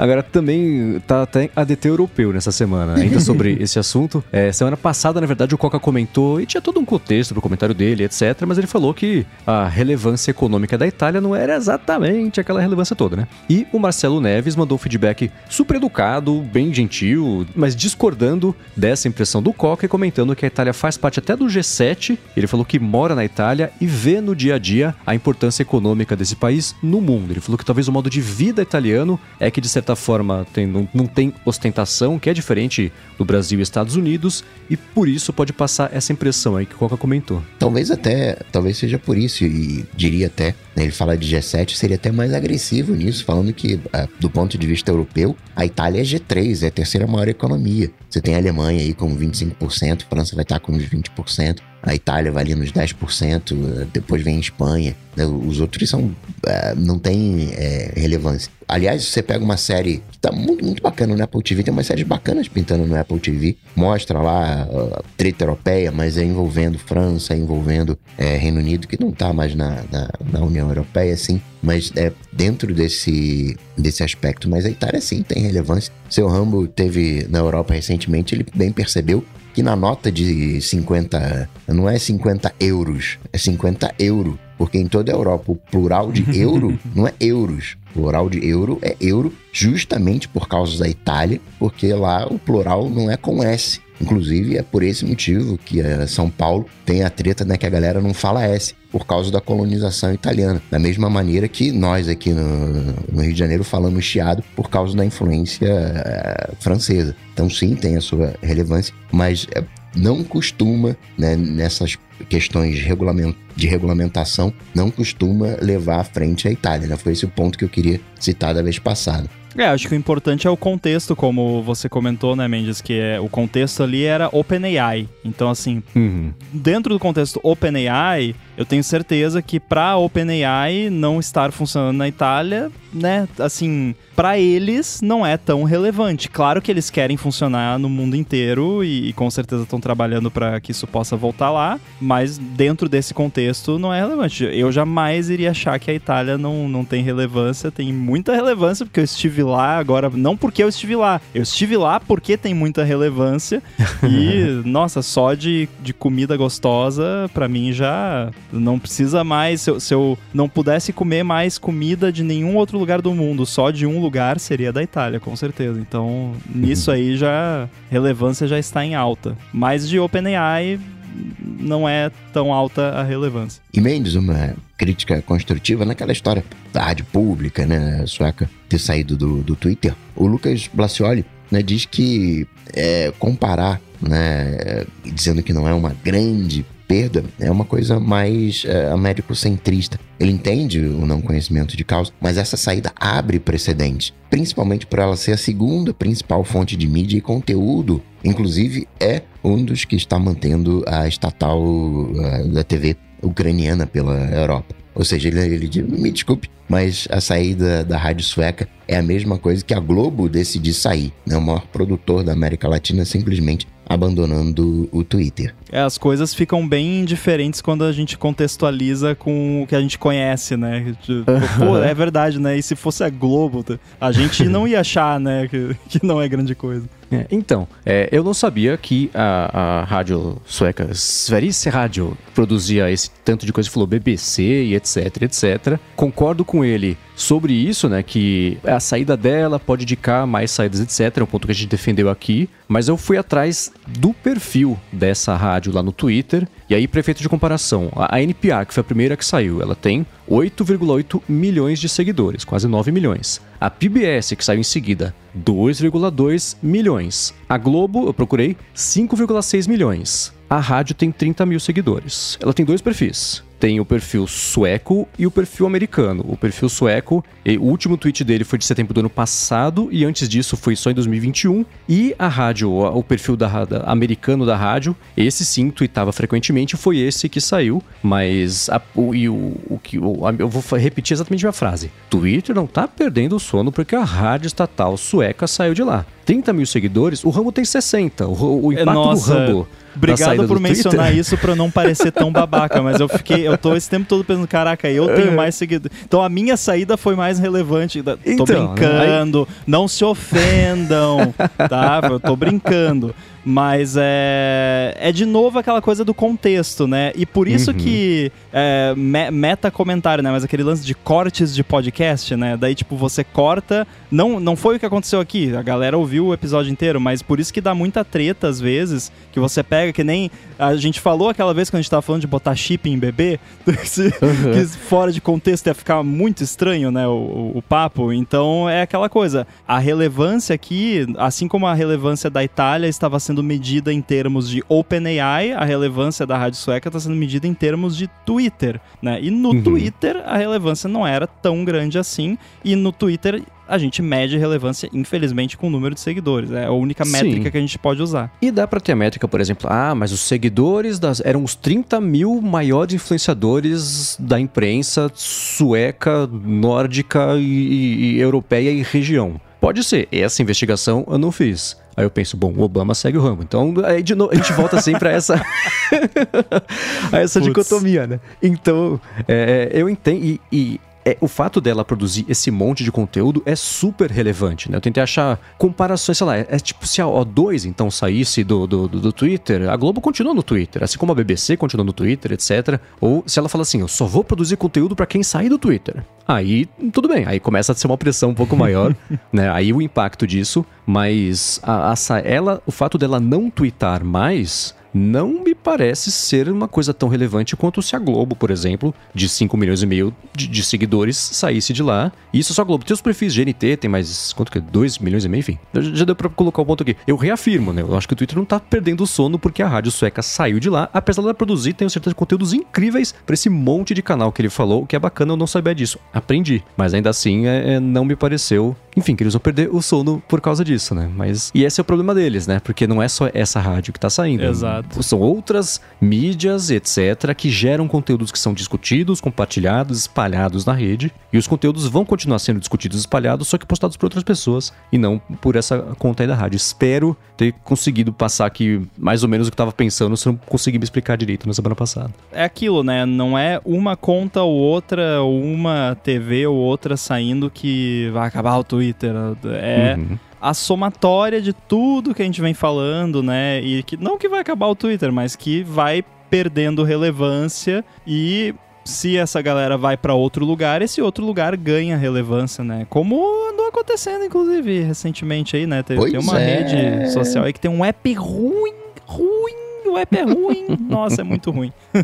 Agora também tá até ADT europeu nessa semana, ainda sobre esse assunto. É, semana passada, na verdade, o Coca comentou, e tinha todo um contexto pro comentário dele, etc. Mas ele falou que a relevância econômica da Itália não era exatamente aquela relevância toda, né? E o Marcelo Neves mandou um feedback super educado, bem gentil, mas discordando dessa impressão do Coca e comentando que a Itália faz parte até do G7. Ele falou que mora na Itália e vê no dia a dia a importância econômica desse país no mundo. Ele falou que talvez o modo de vida italiano é que, de certa certa forma, tem, não, não tem ostentação, que é diferente do Brasil e Estados Unidos, e por isso pode passar essa impressão aí que o Coca comentou. Talvez até, talvez seja por isso, e diria até, ele fala de G7, seria até mais agressivo nisso, falando que, ah, do ponto de vista europeu, a Itália é G3, é a terceira maior economia. Você tem a Alemanha aí com 25%, a França vai estar com uns 20%, a Itália vai ali nos 10%, depois vem a Espanha. Né? Os outros são, é, não tem é, relevância. Aliás, você pega uma série que tá muito, muito bacana no Apple TV, tem umas séries bacanas pintando no Apple TV. Mostra lá a treta europeia, mas é envolvendo França, envolvendo é, Reino Unido, que não tá mais na, na, na União Europeia, assim. Mas é dentro desse, desse aspecto. Mas a Itália, sim, tem relevância. Seu Rambo teve na Europa recentemente, ele bem percebeu que na nota de 50, não é 50 euros, é 50 euro. Porque em toda a Europa o plural de euro não é euros. O plural de euro é euro justamente por causa da Itália, porque lá o plural não é com S. Inclusive, é por esse motivo que a São Paulo tem a treta, né? Que a galera não fala S. por causa da colonização italiana. Da mesma maneira que nós aqui no, no Rio de Janeiro falamos chiado por causa da influência é, francesa. Então, sim, tem a sua relevância, mas é, não costuma, né, nessas questões de regulamentação, não costuma levar à frente a Itália. Né? Foi esse o ponto que eu queria citar da vez passada. É, acho que o importante é o contexto, como você comentou, né, Mendes, que é, o contexto ali era OpenAI. Então, assim, uhum. dentro do contexto OpenAI, eu tenho certeza que para OpenAI não estar funcionando na Itália, né, assim, para eles não é tão relevante. Claro que eles querem funcionar no mundo inteiro e, e com certeza estão trabalhando para que isso possa voltar lá, mas dentro desse contexto não é relevante. Eu jamais iria achar que a Itália não, não tem relevância, tem muita relevância, porque eu estive lá agora, não porque eu estive lá, eu estive lá porque tem muita relevância e, nossa, só de, de comida gostosa, para mim já não precisa mais. Se eu, se eu não pudesse comer mais comida de nenhum outro lugar do mundo, só de um lugar lugar seria da Itália, com certeza. Então, nisso aí já relevância já está em alta. Mas de OpenAI não é tão alta a relevância. E Mendes, uma crítica construtiva naquela história da rádio pública, né, sueca, ter saído do, do Twitter. O Lucas Blasioli né, diz que é, comparar, né, dizendo que não é uma grande perda é uma coisa mais é, américo-centrista. Ele entende o não conhecimento de causa, mas essa saída abre precedentes, principalmente por ela ser a segunda principal fonte de mídia e conteúdo. Inclusive, é um dos que está mantendo a estatal uh, da TV ucraniana pela Europa. Ou seja, ele, ele me desculpe, mas a saída da rádio sueca é a mesma coisa que a Globo decidir sair. Né? O maior produtor da América Latina simplesmente abandonando o Twitter. É, as coisas ficam bem diferentes quando a gente contextualiza com o que a gente conhece, né? Tipo, pô, é verdade, né? E se fosse a Globo, a gente não ia achar, né, que, que não é grande coisa. É, então, é, eu não sabia que a, a rádio sueca Sveriges Radio produzia esse tanto de coisa, falou BBC e etc, etc. Concordo com ele sobre isso, né, que a saída dela pode indicar mais saídas, etc, é um ponto que a gente defendeu aqui, mas eu fui atrás do perfil dessa rádio lá no Twitter, e aí, prefeito de comparação, a NPR, que foi a primeira que saiu, ela tem 8,8 milhões de seguidores, quase 9 milhões. A PBS, que saiu em seguida, 2,2 milhões. A Globo, eu procurei, 5,6 milhões. A rádio tem 30 mil seguidores. Ela tem dois perfis tem o perfil sueco e o perfil americano. O perfil sueco, o último tweet dele foi de setembro do ano passado e antes disso foi só em 2021. E a rádio, o perfil da, da americano da rádio, esse sim tweetava frequentemente, foi esse que saiu. Mas a, o, e o, o que eu vou repetir exatamente a frase: Twitter não tá perdendo o sono porque a rádio estatal sueca saiu de lá. 30 mil seguidores, o Rambo tem 60. O, o impacto Nossa, do Rambo. Obrigado por mencionar Twitter. isso para não parecer tão babaca, mas eu fiquei, eu tô esse tempo todo pensando, caraca, eu tenho é. mais seguidores. Então a minha saída foi mais relevante. Tô então, brincando, aí... não se ofendam, tá? Eu tô brincando. Mas é, é de novo aquela coisa do contexto, né? E por isso uhum. que é, me, meta comentário, né? Mas aquele lance de cortes de podcast, né? Daí, tipo, você corta. Não, não foi o que aconteceu aqui. A galera ouviu o episódio inteiro, mas por isso que dá muita treta às vezes. Que você pega, que nem a gente falou aquela vez quando a gente tava falando de botar chip em bebê. uhum. que fora de contexto ia ficar muito estranho, né? O, o, o papo. Então é aquela coisa. A relevância aqui, assim como a relevância da Itália estava sendo sendo medida em termos de OpenAI, a relevância da rádio sueca está sendo medida em termos de Twitter, né? E no uhum. Twitter a relevância não era tão grande assim, e no Twitter a gente mede relevância, infelizmente, com o número de seguidores. É a única métrica Sim. que a gente pode usar. E dá para ter a métrica, por exemplo, ah, mas os seguidores das, eram os 30 mil maiores influenciadores da imprensa sueca, nórdica e, e, e europeia e região. Pode ser. Essa investigação eu não fiz. Aí eu penso, bom, o Obama segue o ramo. Então, aí de novo, a gente volta sempre a essa, a essa dicotomia, né? Então, é, eu entendo. E, e é, o fato dela produzir esse monte de conteúdo é super relevante, né? Eu tentei achar comparações, sei lá, é, é tipo se a O2 então saísse do, do, do, do, Twitter, a Globo continua no Twitter, assim como a BBC continua no Twitter, etc. Ou se ela fala assim, eu só vou produzir conteúdo para quem sair do Twitter. Aí, tudo bem, aí começa a ser uma pressão um pouco maior, né? Aí o impacto disso, mas a, a, ela, o fato dela não twittar mais não me parece ser uma coisa tão relevante quanto se a Globo, por exemplo, de 5 milhões e meio de, de seguidores, saísse de lá. Isso só a Globo. Tem os perfis GNT, tem mais, quanto que é? 2 milhões e meio, enfim. Já, deu pra colocar o um ponto aqui. Eu reafirmo, né? Eu acho que o Twitter não tá perdendo o sono porque a rádio sueca saiu de lá, apesar dela produzir, tenho certeza, conteúdos incríveis para esse monte de canal que ele falou, que é bacana eu não saber disso. Aprendi. Mas ainda assim, é, é, não me pareceu enfim, que eles vão perder o sono por causa disso, né? Mas. E esse é o problema deles, né? Porque não é só essa rádio que tá saindo. Exato. São outras mídias, etc., que geram conteúdos que são discutidos, compartilhados, espalhados na rede. E os conteúdos vão continuar sendo discutidos e espalhados, só que postados por outras pessoas e não por essa conta aí da rádio. Espero ter conseguido passar aqui mais ou menos o que eu tava pensando, se não consegui me explicar direito na semana passada. É aquilo, né? Não é uma conta ou outra, ou uma TV ou outra saindo que vai acabar o Twitter. É. Uhum a somatória de tudo que a gente vem falando, né? E que não que vai acabar o Twitter, mas que vai perdendo relevância e se essa galera vai para outro lugar, esse outro lugar ganha relevância, né? Como andou acontecendo, inclusive, recentemente aí, né? Tem, tem uma é. rede social aí que tem um app ruim, ruim, o app é ruim. Nossa, é muito ruim.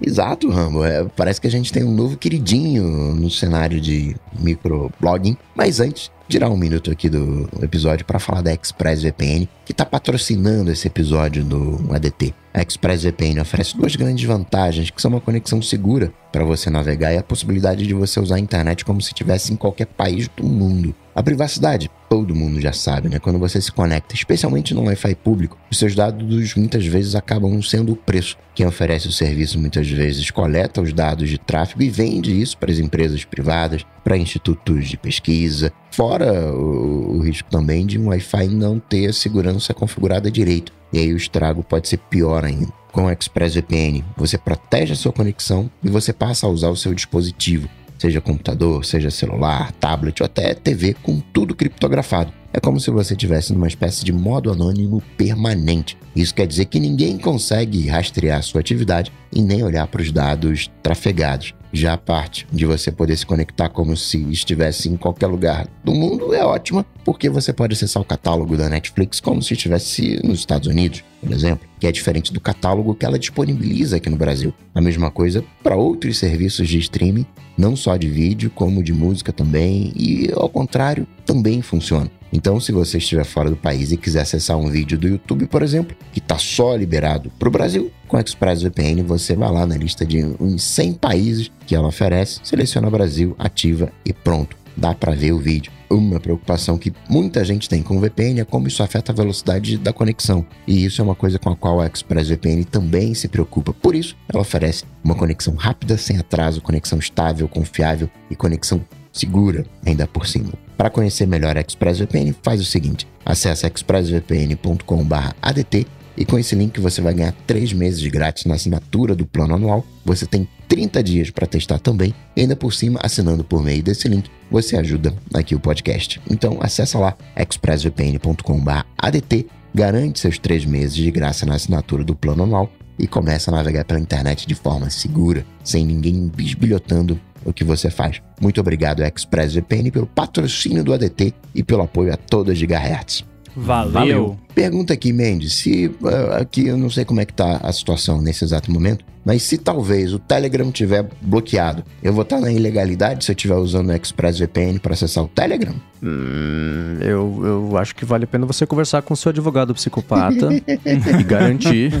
Exato, Rambo. É, parece que a gente tem um novo queridinho no cenário de microblogging. Mas antes, tirar um minuto aqui do episódio para falar da ExpressVPN, que está patrocinando esse episódio do ADT. A ExpressVPN oferece duas grandes vantagens, que são uma conexão segura para você navegar e a possibilidade de você usar a internet como se estivesse em qualquer país do mundo. A privacidade, todo mundo já sabe, né? Quando você se conecta, especialmente no Wi-Fi público, os seus dados muitas vezes acabam sendo o preço. Quem oferece o serviço muitas vezes coleta os dados de tráfego e vende isso para as empresas privadas, para institutos de pesquisa, fora o, o risco também de um Wi-Fi não ter a segurança configurada direito. E aí o estrago pode ser pior ainda. Com o ExpressVPN, você protege a sua conexão e você passa a usar o seu dispositivo seja computador, seja celular, tablet ou até TV, com tudo criptografado. É como se você estivesse numa espécie de modo anônimo permanente. Isso quer dizer que ninguém consegue rastrear sua atividade e nem olhar para os dados trafegados. Já a parte de você poder se conectar como se estivesse em qualquer lugar do mundo é ótima, porque você pode acessar o catálogo da Netflix como se estivesse nos Estados Unidos, por exemplo, que é diferente do catálogo que ela disponibiliza aqui no Brasil. A mesma coisa para outros serviços de streaming, não só de vídeo, como de música também, e ao contrário, também funciona. Então, se você estiver fora do país e quiser acessar um vídeo do YouTube, por exemplo, que está só liberado para o Brasil, com a ExpressVPN você vai lá na lista de uns 100 países que ela oferece, seleciona Brasil, ativa e pronto. Dá para ver o vídeo. Uma preocupação que muita gente tem com o VPN é como isso afeta a velocidade da conexão. E isso é uma coisa com a qual a ExpressVPN também se preocupa. Por isso, ela oferece uma conexão rápida, sem atraso, conexão estável, confiável e conexão segura ainda por cima. Para conhecer melhor a ExpressVPN, faz o seguinte: acesse expressvpn.com/adt e com esse link você vai ganhar 3 meses de grátis na assinatura do plano anual. Você tem 30 dias para testar também. E ainda por cima, assinando por meio desse link, você ajuda aqui o podcast. Então acessa lá expressvpn.com/adt, garante seus 3 meses de graça na assinatura do plano anual e começa a navegar pela internet de forma segura, sem ninguém bisbilhotando o que você faz. Muito obrigado, ExpressVPN, pelo patrocínio do ADT e pelo apoio a toda Gigahertz. Valeu. Valeu. Pergunta aqui, Mendes, se uh, aqui eu não sei como é que tá a situação nesse exato momento, mas se talvez o Telegram tiver bloqueado, eu vou estar na ilegalidade se eu estiver usando o ExpressVPN para acessar o Telegram? Hum, eu, eu acho que vale a pena você conversar com o seu advogado psicopata e garantir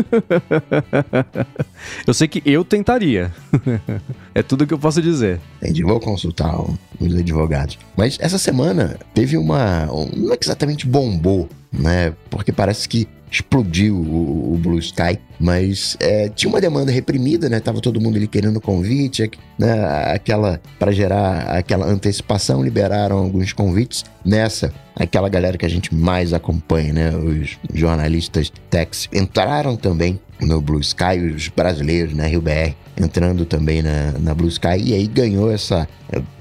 eu sei que eu tentaria. é tudo que eu posso dizer. Entendi, vou consultar os advogados. Mas essa semana teve uma. Não exatamente bombou, né? Porque parece que explodiu o, o Blue Sky, mas é, tinha uma demanda reprimida, né? Tava todo mundo ali querendo convite, né? Aquela para gerar aquela antecipação, liberaram alguns convites. Nessa, aquela galera que a gente mais acompanha, né? Os jornalistas techs entraram também no Blue Sky, os brasileiros, né? Rio BR, entrando também na, na Blue Sky, e aí ganhou essa,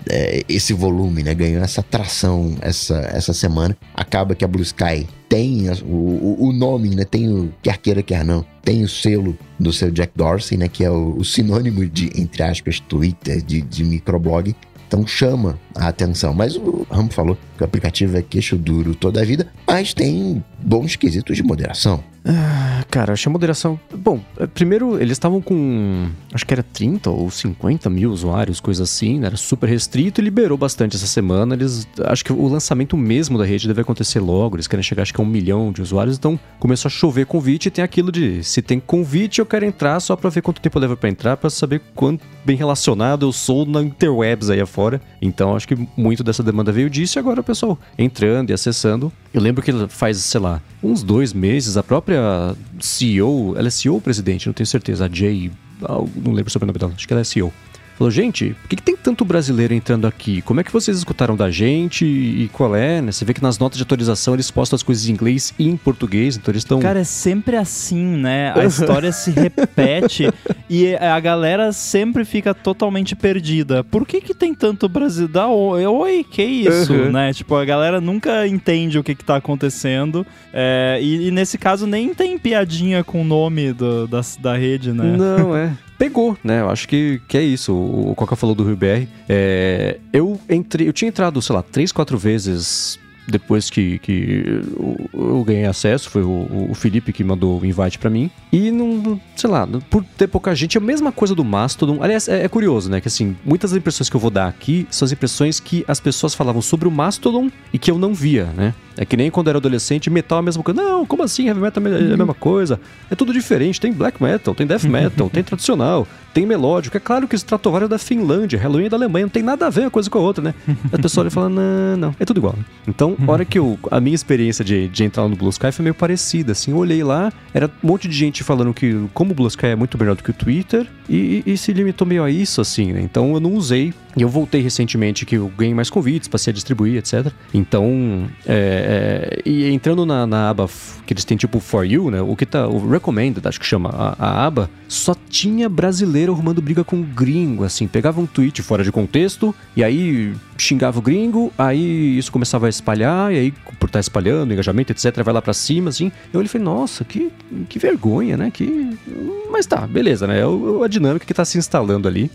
é, esse volume, né? Ganhou essa tração essa, essa semana. Acaba que a Blue Sky tem o, o nome, né? Tem o quer queira, quer não, tem o selo do seu Jack Dorsey, né? Que é o, o sinônimo de, entre aspas, Twitter, de, de microblog. Então chama a atenção. Mas o Ramo falou que o aplicativo é queixo duro toda a vida, mas tem bons quesitos de moderação. Ah, cara, achei a moderação. Bom, é, primeiro, eles estavam com. Acho que era 30 ou 50 mil usuários, coisa assim, né? Era super restrito e liberou bastante essa semana. Eles. Acho que o lançamento mesmo da rede deve acontecer logo. Eles querem chegar, acho que a um milhão de usuários. Então, começou a chover convite e tem aquilo de se tem convite, eu quero entrar só pra ver quanto tempo leva para entrar, para saber quanto bem relacionado eu sou na interwebs aí afora. Então, acho que muito dessa demanda veio disso e agora o pessoal entrando e acessando. Eu lembro que faz, sei lá, uns dois meses, a própria CEO, ela é CEO ou presidente, não tenho certeza, a Jay, não lembro sobre o nome dela, acho que ela é CEO. Falou, gente, por que, que, tem tanto brasileiro entrando aqui? Como é que vocês escutaram da gente e qual é? Né? Você vê que nas notas de atualização eles postam as coisas em inglês e em português, então eles estão. Cara, é sempre assim, né? A história se repete e a galera sempre fica totalmente perdida. Por que, que tem tanto brasileiro? Oi, que isso, uhum. né? Tipo, a galera nunca entende o que, que tá acontecendo. É, e, e, nesse caso nem tem piadinha com o nome do, da, da rede, né? Não, é pegou, né? Eu acho que, que é isso. O Coca falou do Rio BR. É, eu entrei, eu tinha entrado, sei lá, três, quatro vezes depois que, que eu ganhei acesso, foi o, o Felipe que mandou o invite para mim. E não, sei lá, por ter pouca gente, é a mesma coisa do Mastodon. Aliás, é, é, curioso, né? Que assim, muitas das impressões que eu vou dar aqui são as impressões que as pessoas falavam sobre o Mastodon e que eu não via, né? É que nem quando eu era adolescente, metal é a mesma coisa. Não, como assim? Heavy metal é a mesma uhum. coisa. É tudo diferente. Tem black metal, tem death metal, tem tradicional, tem melódico. É claro que o Stratovarius é da Finlândia, Halloween é da Alemanha, não tem nada a ver uma coisa com a outra, né? A pessoa olha e fala, não, não, é tudo igual. Então, a hora que eu, a minha experiência de, de entrar no Blue Sky foi meio parecida, assim. Eu olhei lá, era um monte de gente falando que como o Blue Sky é muito melhor do que o Twitter, e, e, e se limitou meio a isso, assim, né? Então eu não usei e eu voltei recentemente que eu ganhei mais convites, passei a distribuir, etc. Então, é, é, e entrando na, na, aba que eles têm tipo For You, né? O que tá, o Recommended, acho que chama a, a, aba, só tinha brasileiro arrumando briga com gringo, assim. Pegava um tweet fora de contexto, e aí xingava o gringo, aí isso começava a espalhar, e aí por estar tá espalhando, engajamento, etc., vai lá pra cima, assim. Eu olhei e falei, nossa, que, que vergonha, né? Que... Mas tá, beleza, né? É a dinâmica que tá se instalando ali.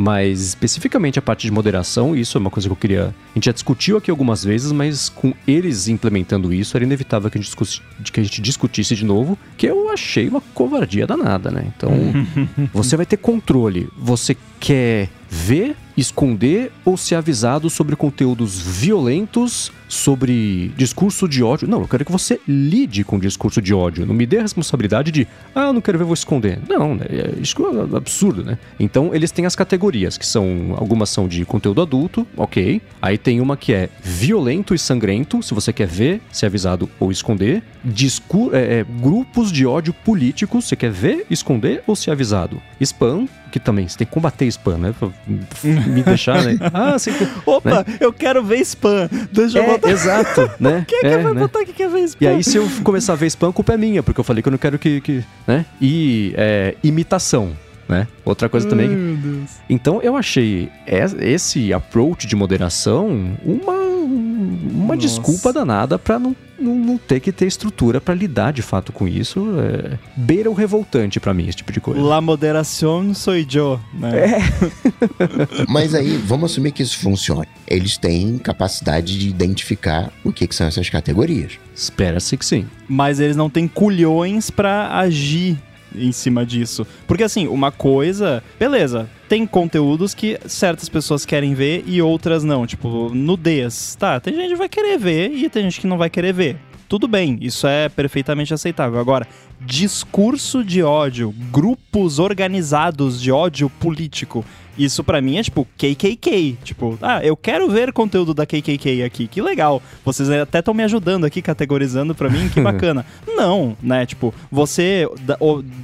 Mas especificamente a parte de moderação, isso é uma coisa que eu queria. A gente já discutiu aqui algumas vezes, mas com eles implementando isso, era inevitável que a gente, discuss... que a gente discutisse de novo, que eu achei uma covardia danada, né? Então, você vai ter controle. Você quer ver, esconder ou ser avisado sobre conteúdos violentos, sobre discurso de ódio. Não, eu quero que você lide com discurso de ódio. Não me dê a responsabilidade de, ah, eu não quero ver, vou esconder. Não, né? É, isso é absurdo, né? Então, eles têm as categorias, que são, algumas são de conteúdo adulto, ok. Aí tem uma que é violento e sangrento, se você quer ver, ser avisado ou esconder. Discur é, é, grupos de ódio políticos, você quer ver, esconder ou ser avisado. Spam, que também você tem que combater spam, né? Me deixar, né? Ah, você... Opa, né? eu quero ver spam. Deixa é, eu botar. Exato, né? Quem é, que vai né? botar que quer ver spam? E aí, se eu começar a ver spam, a culpa é minha, porque eu falei que eu não quero que. que né? E é, imitação. Né? Outra coisa também. Então eu achei esse approach de moderação uma, uma desculpa danada para não não, não ter que ter estrutura para lidar de fato com isso. É, beira o revoltante para mim, esse tipo de coisa. La moderação sou eu, né? É. Mas aí, vamos assumir que isso funcione. Eles têm capacidade de identificar o que, que são essas categorias. Espera-se que sim. Mas eles não têm culhões para agir em cima disso. Porque assim, uma coisa, beleza, tem conteúdos que certas pessoas querem ver e outras não. Tipo, nudez. Tá, tem gente que vai querer ver e tem gente que não vai querer ver. Tudo bem, isso é perfeitamente aceitável. Agora, discurso de ódio, grupos organizados de ódio político, isso para mim é tipo KKK. Tipo, ah, eu quero ver conteúdo da KKK aqui. Que legal. Vocês até estão me ajudando aqui, categorizando para mim. Que bacana. Não, né? Tipo, você dá,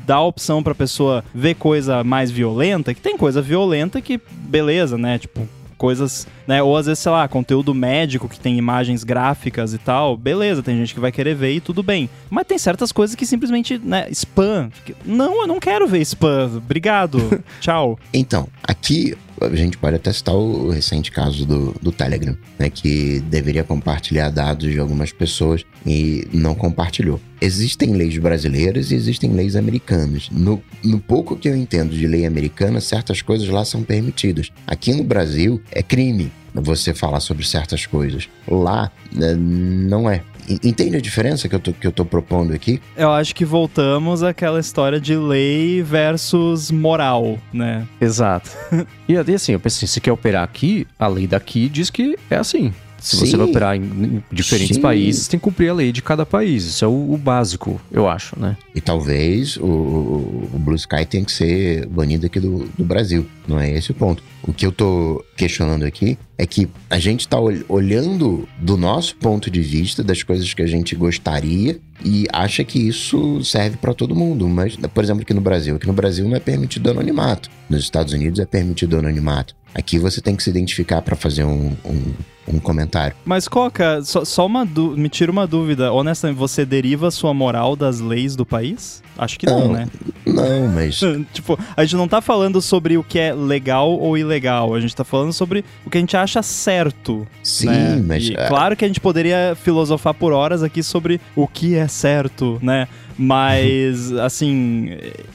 dá a opção pra pessoa ver coisa mais violenta, que tem coisa violenta que, beleza, né? Tipo, coisas, né? Ou às vezes, sei lá, conteúdo médico que tem imagens gráficas e tal, beleza, tem gente que vai querer ver e tudo bem. Mas tem certas coisas que simplesmente, né, spam. Não, eu não quero ver spam. Obrigado. Tchau. Então, aqui a gente pode até citar o recente caso do, do Telegram, né, que deveria compartilhar dados de algumas pessoas e não compartilhou. Existem leis brasileiras e existem leis americanas. No, no pouco que eu entendo de lei americana, certas coisas lá são permitidas. Aqui no Brasil é crime você falar sobre certas coisas. Lá né, não é. Entende a diferença que eu, tô, que eu tô propondo aqui? Eu acho que voltamos àquela história de lei versus moral, né? Exato. e assim, eu pensei, se quer operar aqui, a lei daqui diz que é assim. Se você vai operar em diferentes Sim. países, tem que cumprir a lei de cada país. Isso é o, o básico, eu acho, né? E talvez o, o, Blue Sky tenha que ser banido aqui do, do Brasil. Não é esse o ponto. O que eu tô questionando aqui é que a gente tá olhando do nosso ponto de vista das coisas que a gente gostaria e acha que isso serve para todo mundo. Mas, por exemplo, aqui no Brasil, aqui no Brasil não é permitido anonimato. Nos Estados Unidos é permitido anonimato. Aqui você tem que se identificar para fazer um, um, um, comentário. Mas, Coca, só, só uma me tira uma dúvida. Honestamente, você deriva sua moral das leis do país? Acho que não, não né? Não, mas. tipo, a gente não tá falando sobre o que é legal ou ilegal. A gente tá falando sobre o que a gente acha certo. Sim, né? mas. E, é... Claro que a gente poderia filosofar por horas aqui sobre o que é certo, né? Mas, assim,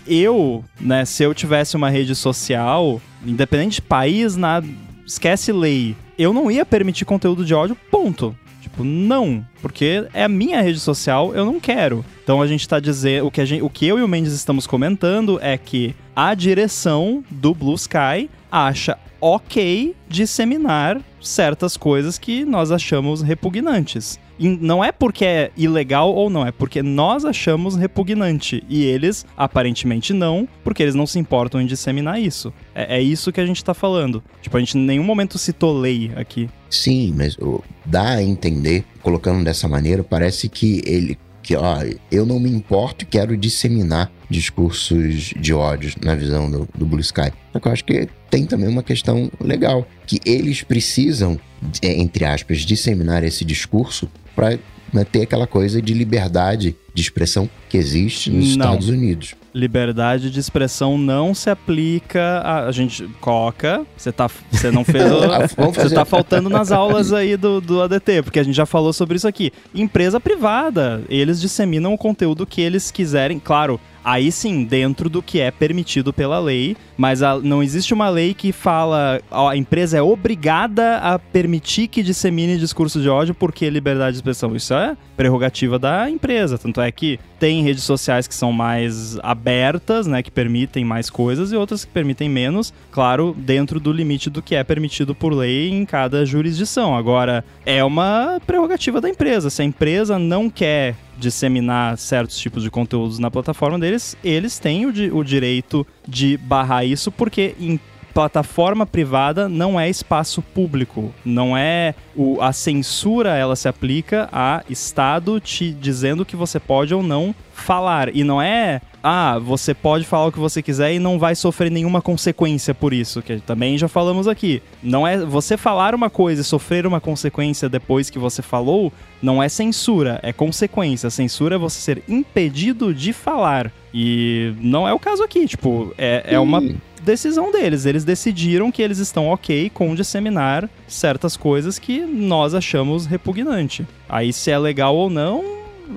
eu, né, se eu tivesse uma rede social, independente de país, nada, esquece lei, eu não ia permitir conteúdo de ódio, ponto. Tipo, não, porque é a minha rede social, eu não quero. Então a gente tá dizendo, o que, gente, o que eu e o Mendes estamos comentando é que a direção do Blue Sky acha ok disseminar certas coisas que nós achamos repugnantes não é porque é ilegal ou não, é porque nós achamos repugnante. E eles, aparentemente, não, porque eles não se importam em disseminar isso. É, é isso que a gente tá falando. Tipo, a gente em nenhum momento citou lei aqui. Sim, mas oh, dá a entender, colocando dessa maneira, parece que ele que ó, eu não me importo e quero disseminar discursos de ódio na visão do, do Blue Sky. Só que eu acho que tem também uma questão legal, que eles precisam, entre aspas, disseminar esse discurso para né, ter aquela coisa de liberdade de expressão que existe nos não. Estados Unidos. Liberdade de expressão não se aplica a, a gente coca. Você tá, você não fez, o, você tá faltando nas aulas aí do, do ADT, porque a gente já falou sobre isso aqui. Empresa privada, eles disseminam o conteúdo que eles quiserem, claro aí sim, dentro do que é permitido pela lei, mas a, não existe uma lei que fala ó, a empresa é obrigada a permitir que dissemine discurso de ódio porque liberdade de expressão. Isso é prerrogativa da empresa. Tanto é que tem redes sociais que são mais abertas, né, que permitem mais coisas e outras que permitem menos, claro, dentro do limite do que é permitido por lei em cada jurisdição. Agora, é uma prerrogativa da empresa. Se a empresa não quer disseminar certos tipos de conteúdos na plataforma deles, eles têm o, di o direito de barrar isso, porque em plataforma privada não é espaço público, não é o, a censura ela se aplica a estado te dizendo que você pode ou não falar e não é ah, você pode falar o que você quiser e não vai sofrer nenhuma consequência por isso, que também já falamos aqui. Não é você falar uma coisa e sofrer uma consequência depois que você falou, não é censura, é consequência. Censura é você ser impedido de falar. E não é o caso aqui, tipo, é, é uma decisão deles. Eles decidiram que eles estão ok com disseminar certas coisas que nós achamos repugnante. Aí se é legal ou não,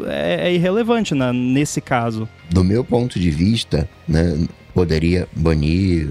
é, é irrelevante nesse caso. Do meu ponto de vista, né, poderia banir,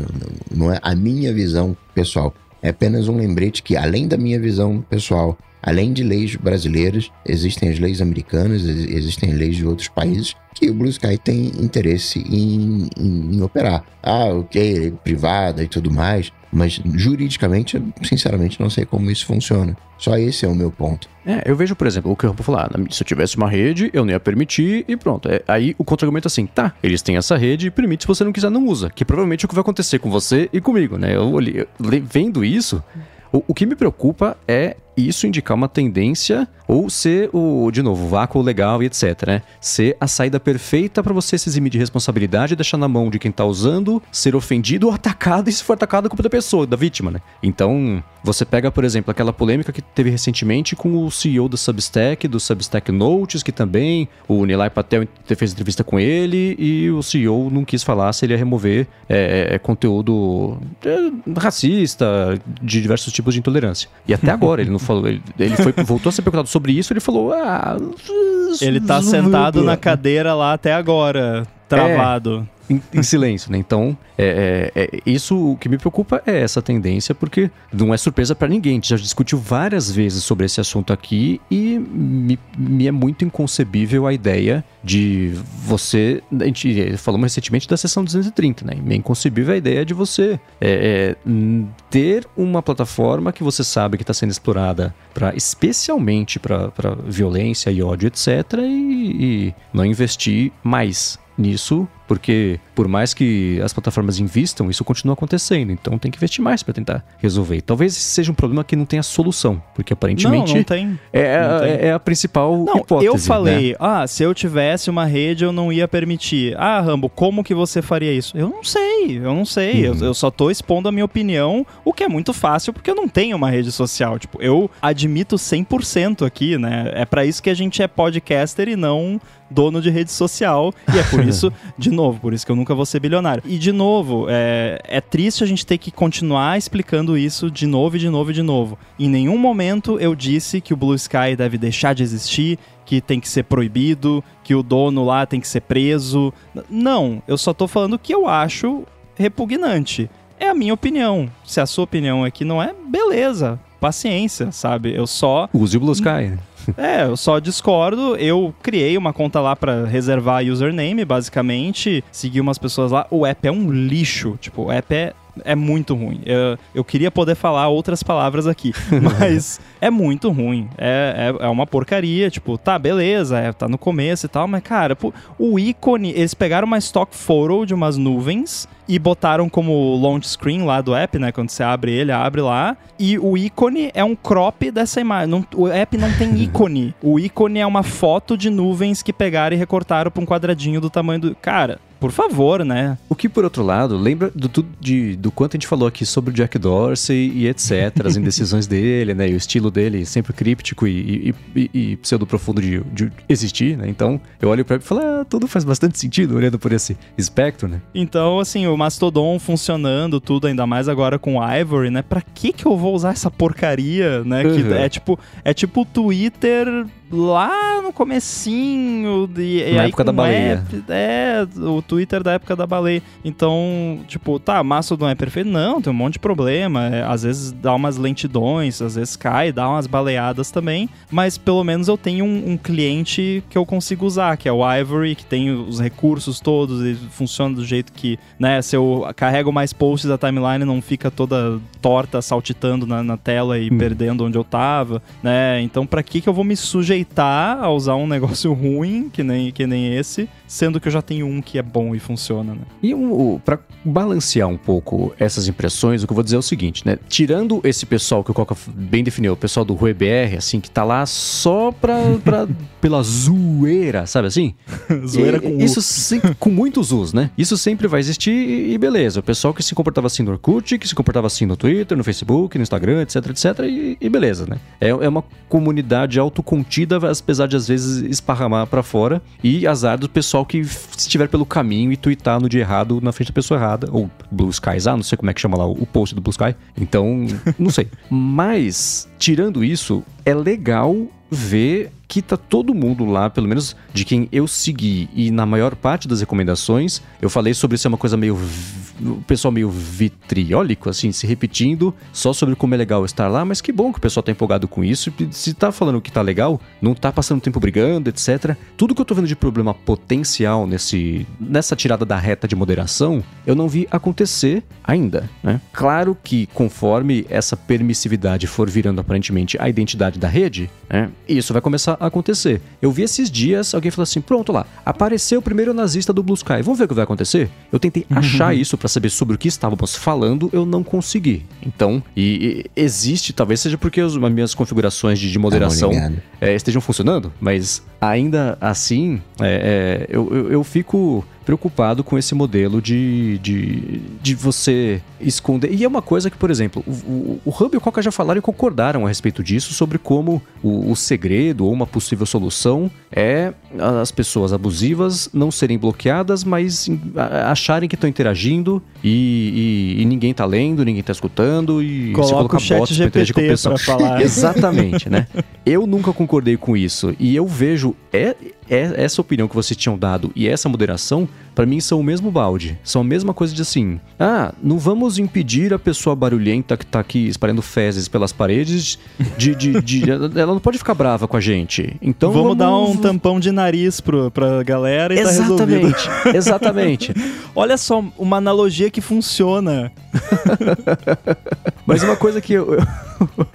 não é a minha visão pessoal. É apenas um lembrete que, além da minha visão pessoal, além de leis brasileiras, existem as leis americanas, existem leis de outros países que o Blue Sky tem interesse em, em, em operar. Ah, ok, privada e tudo mais, mas juridicamente, sinceramente, não sei como isso funciona. Só esse é o meu ponto. É, eu vejo, por exemplo, o que eu vou falar. Se eu tivesse uma rede, eu não ia permitir e pronto. É, aí o contra-argumento é assim, tá, eles têm essa rede, permite, se você não quiser, não usa. Que provavelmente é o que vai acontecer com você e comigo, né? Eu, eu vendo isso, o que me preocupa é isso indicar uma tendência ou ser o, de novo, vácuo legal e etc, né? Ser a saída perfeita para você se eximir de responsabilidade e deixar na mão de quem tá usando, ser ofendido ou atacado, e se for atacado, a culpa da pessoa, da vítima, né? Então, você pega, por exemplo, aquela polêmica que teve recentemente com o CEO do Substack, do Substack Notes, que também o Nilay Patel fez entrevista com ele e o CEO não quis falar se ele ia remover é, é, é conteúdo é, racista, de diversos tipos de intolerância. E até agora ele não falou, ele, ele foi, voltou a ser perguntado sobre isso, ele falou: Ah. Ele tá sentado na cadeira lá até agora, travado. Em, em silêncio, né? Então, é, é, é, isso o que me preocupa é essa tendência, porque não é surpresa para ninguém. A gente já discutiu várias vezes sobre esse assunto aqui e me, me é muito inconcebível a ideia de você. A gente falamos recentemente da sessão 230, né? Me é inconcebível a ideia de você é, é, ter uma plataforma que você sabe que está sendo explorada para especialmente para violência e ódio, etc., e, e não investir mais nisso porque por mais que as plataformas invistam, isso continua acontecendo. Então tem que investir mais para tentar resolver. Talvez seja um problema que não tenha solução, porque aparentemente não, não tem. É, não tem. é, a principal não, hipótese. Eu falei, né? ah, se eu tivesse uma rede eu não ia permitir. Ah, Rambo, como que você faria isso? Eu não sei, eu não sei. Uhum. Eu, eu só tô expondo a minha opinião, o que é muito fácil porque eu não tenho uma rede social. Tipo, eu admito 100% aqui, né? É para isso que a gente é podcaster e não dono de rede social. E é por isso, de novo, por isso que eu nunca vou ser bilionário. E de novo, é, é triste a gente ter que continuar explicando isso de novo e de novo e de novo. Em nenhum momento eu disse que o Blue Sky deve deixar de existir, que tem que ser proibido, que o dono lá tem que ser preso. Não, eu só tô falando que eu acho repugnante. É a minha opinião. Se a sua opinião é que não é, beleza. Paciência, sabe? Eu só. Use o Blue Sky. É, eu só discordo. Eu criei uma conta lá para reservar username, basicamente. Segui umas pessoas lá. O app é um lixo. Tipo, o app é é muito ruim. Eu, eu queria poder falar outras palavras aqui, mas é muito ruim. É, é, é, uma porcaria. Tipo, tá, beleza, é, tá no começo e tal, mas cara, pô, o ícone. Eles pegaram uma stock photo de umas nuvens e botaram como launch screen lá do app, né? Quando você abre ele, abre lá. E o ícone é um crop dessa imagem. Não, o app não tem ícone. O ícone é uma foto de nuvens que pegaram e recortaram pra um quadradinho do tamanho do. Cara, por favor, né? O que, por outro lado, lembra do, de, do quanto a gente falou aqui sobre o Jack Dorsey e etc., as indecisões dele, né? E o estilo dele sempre críptico e, e, e, e pseudo-profundo de, de, existir, né? Então, eu olho pra ele e falo, ah, tudo faz bastante sentido olhando por esse espectro, né? Então, assim, o Mastodon funcionando, tudo, ainda mais agora com o Ivory, né? Pra que que eu vou usar essa porcaria, né? Uhum. Que é tipo, é tipo o Twitter lá no comecinho de, na época da baleia. App, é, o Twitter da época da baleia. Então, tipo, tá, Mastodon é perfeito? Não, tem um monte de problema. É, às vezes dá umas lentidões, às vezes cai, dá umas baleadas também. Mas pelo menos eu tenho um, um cliente que eu consigo usar, que é o Ivory, que tem os recursos todos e funciona do jeito que, né, se eu carrego mais posts da timeline não fica toda torta, saltitando na, na tela e hum. perdendo onde eu tava, né? Então, para que que eu vou me sujeitar aceitar a usar um negócio ruim, que nem, que nem esse, sendo que eu já tenho um que é bom e funciona, né? E um, para balancear um pouco essas impressões, o que eu vou dizer é o seguinte, né? Tirando esse pessoal que o Coca bem definiu, o pessoal do RueBR, assim, que tá lá só pra, pra pela zoeira, sabe assim? zoeira com Isso com muitos us, né? Isso sempre vai existir e, beleza. O pessoal que se comportava assim no Orkut, que se comportava assim no Twitter, no Facebook, no Instagram, etc, etc, e, e beleza, né? É, é uma comunidade autocontida, apesar de às vezes esparramar para fora, e azar do pessoal que estiver pelo caminho e twittar no dia errado na frente da pessoa errada, ou Blue Skies, ah, não sei como é que chama lá o post do Blue Sky, então, não sei. Mas, tirando isso, é legal ver que tá todo mundo lá, pelo menos de quem eu segui, e na maior parte das recomendações, eu falei sobre ser uma coisa meio. o pessoal meio vitriólico, assim, se repetindo, só sobre como é legal estar lá, mas que bom que o pessoal tá empolgado com isso. Se tá falando que tá legal, não tá passando tempo brigando, etc. Tudo que eu tô vendo de problema potencial nesse, nessa tirada da reta de moderação, eu não vi acontecer ainda, né? Claro que conforme essa permissividade for virando aparentemente a identidade da rede, né? Isso vai começar acontecer. Eu vi esses dias alguém falou assim: pronto lá, apareceu o primeiro nazista do Blue Sky. Vamos ver o que vai acontecer? Eu tentei uhum. achar isso para saber sobre o que estávamos falando, eu não consegui. Então, e, e existe, talvez seja porque as minhas configurações de, de moderação é, estejam funcionando, mas ainda assim, é, é, eu, eu, eu fico preocupado com esse modelo de, de, de você esconder. E é uma coisa que, por exemplo, o, o, o Hub e o Coca já falaram e concordaram a respeito disso, sobre como o, o segredo ou uma possível solução é as pessoas abusivas não serem bloqueadas, mas acharem que estão interagindo e, e, e, ninguém está lendo, ninguém está escutando e Coloca você colocar o chat bots GPT para falar. Exatamente, né? Eu nunca concordei com isso e eu vejo é essa opinião que vocês tinham dado e essa moderação para mim são o mesmo balde. São a mesma coisa de assim: ah, não vamos impedir a pessoa barulhenta que tá aqui espalhando fezes pelas paredes de. de, de ela não pode ficar brava com a gente. Então vamos, vamos dar um tampão de nariz pro, pra galera e exatamente, tá. Exatamente. Olha só, uma analogia que funciona. Mas uma coisa que eu,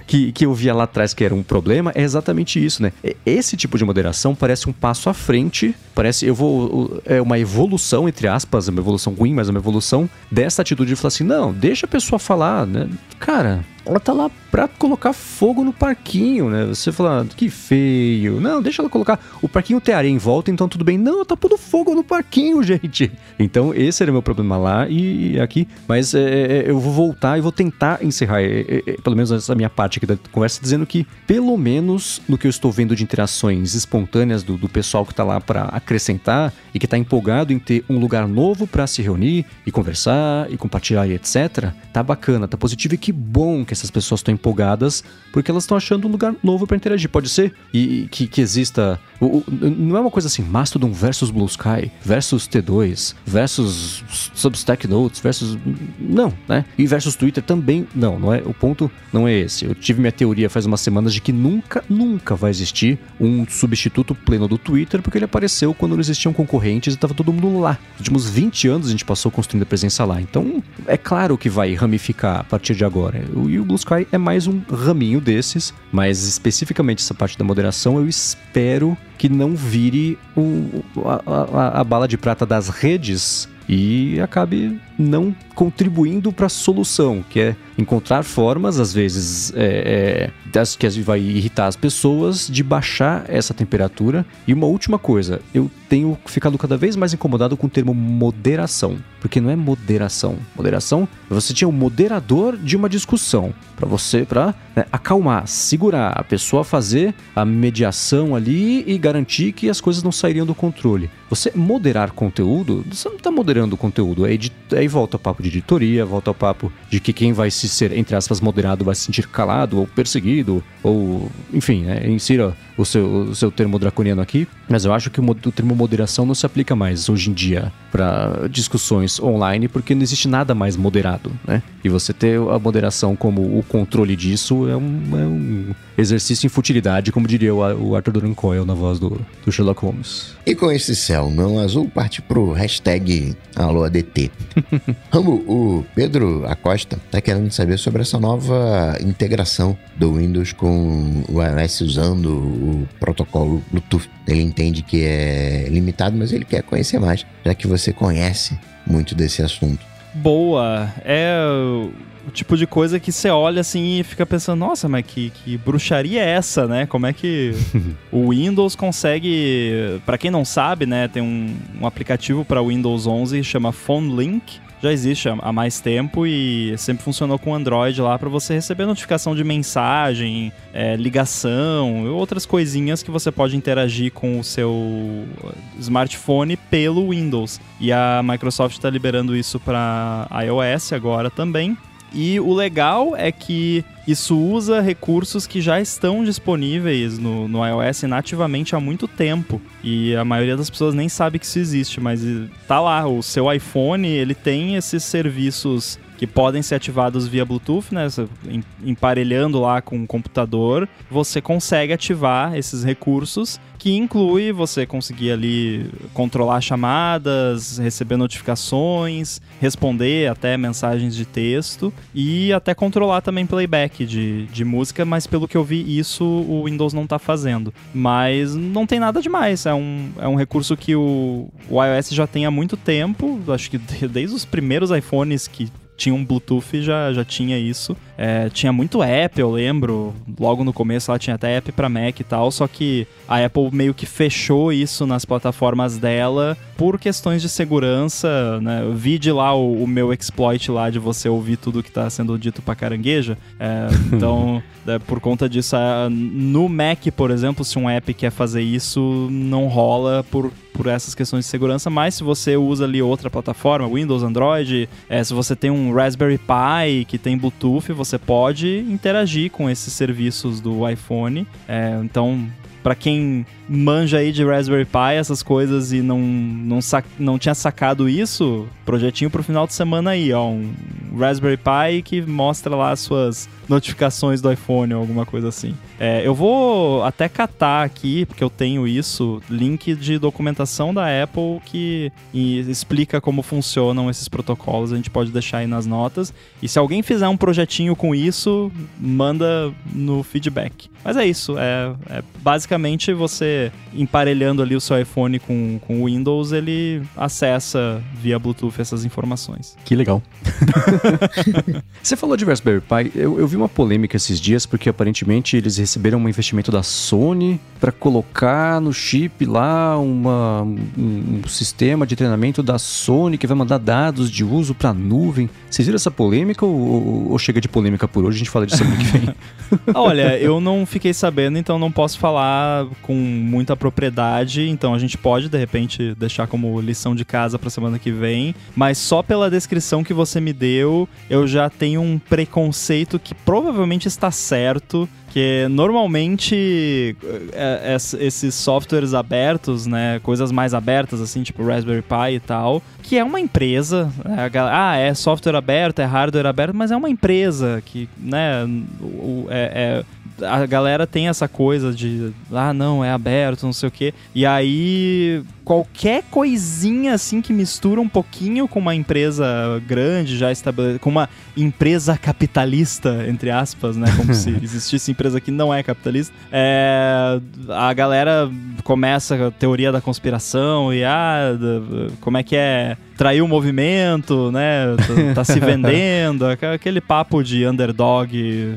que, que eu via lá atrás que era um problema é exatamente isso, né? Esse tipo de moderação parece um passo à frente, parece, eu vou, é uma evolução, entre aspas, uma evolução ruim, mas uma evolução dessa atitude de falar assim, não, deixa a pessoa falar, né? Cara, ela tá lá pra colocar fogo no parquinho, né? Você fala, que feio. Não, deixa ela colocar. O parquinho tem areia em volta, então tudo bem. Não, tá pondo fogo no parquinho, gente. Então, esse era o meu problema lá e aqui. Mas é, é, é eu vou voltar e vou tentar encerrar, é, é, é, pelo menos essa minha parte aqui da conversa, dizendo que, pelo menos no que eu estou vendo de interações espontâneas do, do pessoal que tá lá para acrescentar e que tá empolgado em ter um lugar novo para se reunir e conversar e compartilhar e etc., tá bacana, tá positivo e que bom que essas pessoas estão empolgadas porque elas estão achando um lugar novo para interagir. Pode ser e, que, que exista. O, o, não é uma coisa assim, Mastodon versus Blue Sky versus T2 versus Substack Notes versus. Não, né? E versus Twitter também. Não, não é. O ponto não é esse. Eu tive minha teoria faz umas semanas de que nunca, nunca vai existir um substituto pleno do Twitter porque ele apareceu quando não existiam concorrentes e estava todo mundo lá. Nos últimos 20 anos a gente passou construindo a presença lá. Então é claro que vai ramificar a partir de agora. E o Blue Sky é mais um raminho desses, mas especificamente essa parte da moderação eu espero que não vire o, a, a, a bala de prata das redes e acabe não contribuindo para a solução, que é encontrar formas, às vezes, é, é, das, que vai irritar as pessoas, de baixar essa temperatura. E uma última coisa, eu tenho ficado cada vez mais incomodado com o termo moderação, porque não é moderação. Moderação, você tinha um moderador de uma discussão para você, para né, acalmar, segurar a pessoa fazer a mediação ali e garantir que as coisas não sairiam do controle. Você moderar conteúdo, você não está moderando o conteúdo, é editar volta ao papo de editoria, volta ao papo de que quem vai se ser, entre aspas, moderado vai se sentir calado ou perseguido, ou, enfim, né, insira o seu, o seu termo draconiano aqui. Mas eu acho que o, o termo moderação não se aplica mais hoje em dia para discussões online, porque não existe nada mais moderado, né? E você ter a moderação como o controle disso é um, é um exercício em futilidade, como diria o, Arthur Duran Coyle na voz do, do Sherlock Holmes. E com esse céu não azul, parte pro hashtag AlôADT. Rambo, o Pedro Acosta tá querendo saber sobre essa nova integração do Windows com o iOS usando o protocolo Bluetooth. Ele entende que é limitado, mas ele quer conhecer mais, já que você conhece muito desse assunto. Boa. É o tipo de coisa que você olha assim e fica pensando, nossa, mas que, que bruxaria é essa, né? Como é que o Windows consegue. Para quem não sabe, né, tem um, um aplicativo para Windows 11 chama Phone Link já existe há mais tempo e sempre funcionou com Android lá para você receber notificação de mensagem, é, ligação e outras coisinhas que você pode interagir com o seu smartphone pelo Windows. E a Microsoft está liberando isso para iOS agora também. E o legal é que isso usa recursos que já estão disponíveis no, no iOS nativamente há muito tempo. E a maioria das pessoas nem sabe que isso existe, mas tá lá. O seu iPhone, ele tem esses serviços que podem ser ativados via Bluetooth, né? Emparelhando lá com o computador, você consegue ativar esses recursos que inclui você conseguir ali controlar chamadas, receber notificações, responder até mensagens de texto e até controlar também playback de, de música, mas pelo que eu vi, isso o Windows não está fazendo. Mas não tem nada demais, é um, é um recurso que o, o iOS já tem há muito tempo, acho que desde os primeiros iPhones que tinha um Bluetooth já, já tinha isso. É, tinha muito app, eu lembro. Logo no começo ela tinha até app para Mac e tal, só que a Apple meio que fechou isso nas plataformas dela por questões de segurança, né? Eu vi de lá o, o meu exploit lá de você ouvir tudo que tá sendo dito pra carangueja. É, então, é, por conta disso, no Mac, por exemplo, se um app quer fazer isso, não rola por por essas questões de segurança, mas se você usa ali outra plataforma, Windows, Android, é, se você tem um Raspberry Pi que tem Bluetooth, você pode interagir com esses serviços do iPhone. É, então, para quem manja aí de Raspberry Pi, essas coisas e não, não, não tinha sacado isso, projetinho pro final de semana aí, ó. Um Raspberry Pi que mostra lá as suas notificações do iPhone ou alguma coisa assim. É, eu vou até catar aqui, porque eu tenho isso, link de documentação da Apple que explica como funcionam esses protocolos. A gente pode deixar aí nas notas. E se alguém fizer um projetinho com isso, manda no feedback. Mas é isso. É, é basicamente você emparelhando ali o seu iPhone com o Windows, ele acessa via Bluetooth essas informações. Que legal. você falou de Raspberry Pi. Eu, eu vi uma polêmica esses dias porque aparentemente eles receberam um investimento da Sony para colocar no chip lá uma, um, um, sistema de treinamento da Sony que vai mandar dados de uso para nuvem. Vocês viram essa polêmica ou, ou, chega de polêmica por hoje? A gente fala disso semana que vem. Olha, eu não fiquei sabendo, então não posso falar com muita propriedade. Então a gente pode de repente deixar como lição de casa para semana que vem. Mas só pela descrição que você me deu, eu já tenho um preconceito que provavelmente está certo porque normalmente é, é, esses softwares abertos, né, coisas mais abertas assim, tipo Raspberry Pi e tal, que é uma empresa, né, ah, é software aberto, é hardware aberto, mas é uma empresa que, né, é, é a galera tem essa coisa de, ah, não, é aberto, não sei o quê. E aí, qualquer coisinha assim que mistura um pouquinho com uma empresa grande, já estabelecida, com uma empresa capitalista, entre aspas, né? Como se existisse empresa que não é capitalista, é, a galera começa a teoria da conspiração e, ah, como é que é? Traiu o movimento, né? Tá, tá se vendendo, aquele papo de underdog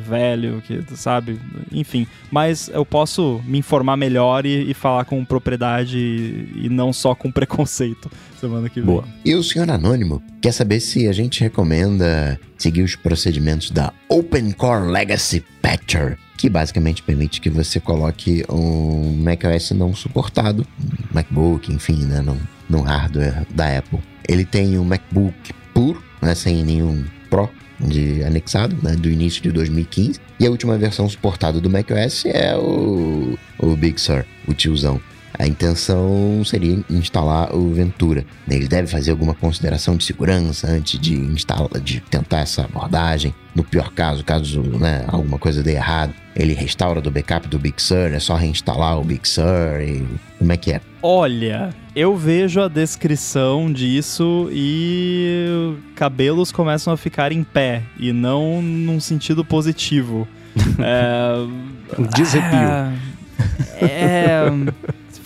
velho, que sabe? Enfim. Mas eu posso me informar melhor e, e falar com propriedade e, e, não só com preconceito semana que vem. Boa. E o senhor Anônimo quer saber se a gente recomenda seguir os procedimentos da Open Core Legacy Patcher que basicamente permite que você coloque um macOS não suportado, MacBook, enfim, né, no, no hardware da Apple. Ele tem um MacBook puro, né, sem nenhum Pro de anexado, né, do início de 2015. E a última versão suportada do macOS é o, o Big Sur, o tiozão. A intenção seria instalar o Ventura. Ele deve fazer alguma consideração de segurança antes de instalar, de tentar essa abordagem. No pior caso, caso né, alguma coisa dê errado, ele restaura do backup do Big Sur, é só reinstalar o Big Sur e como é que é? Olha, eu vejo a descrição disso e cabelos começam a ficar em pé e não num sentido positivo. é... Desrepio. É...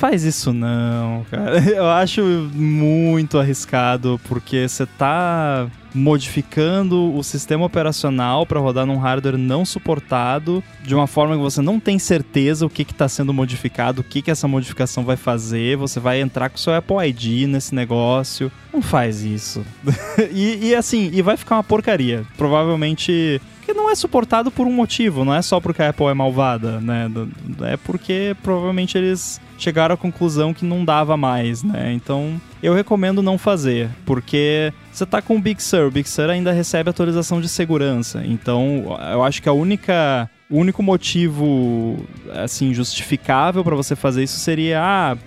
faz isso não, cara. Eu acho muito arriscado porque você tá modificando o sistema operacional para rodar num hardware não suportado de uma forma que você não tem certeza o que está sendo modificado, o que, que essa modificação vai fazer. Você vai entrar com o seu Apple ID nesse negócio. Não faz isso. e, e assim, e vai ficar uma porcaria. Provavelmente que não é suportado por um motivo, não é só porque a Apple é malvada, né? É porque provavelmente eles chegaram à conclusão que não dava mais, né? Então, eu recomendo não fazer, porque você tá com o Big Sur, o Big Sur ainda recebe atualização de segurança. Então, eu acho que a única o único motivo assim justificável para você fazer isso seria ah,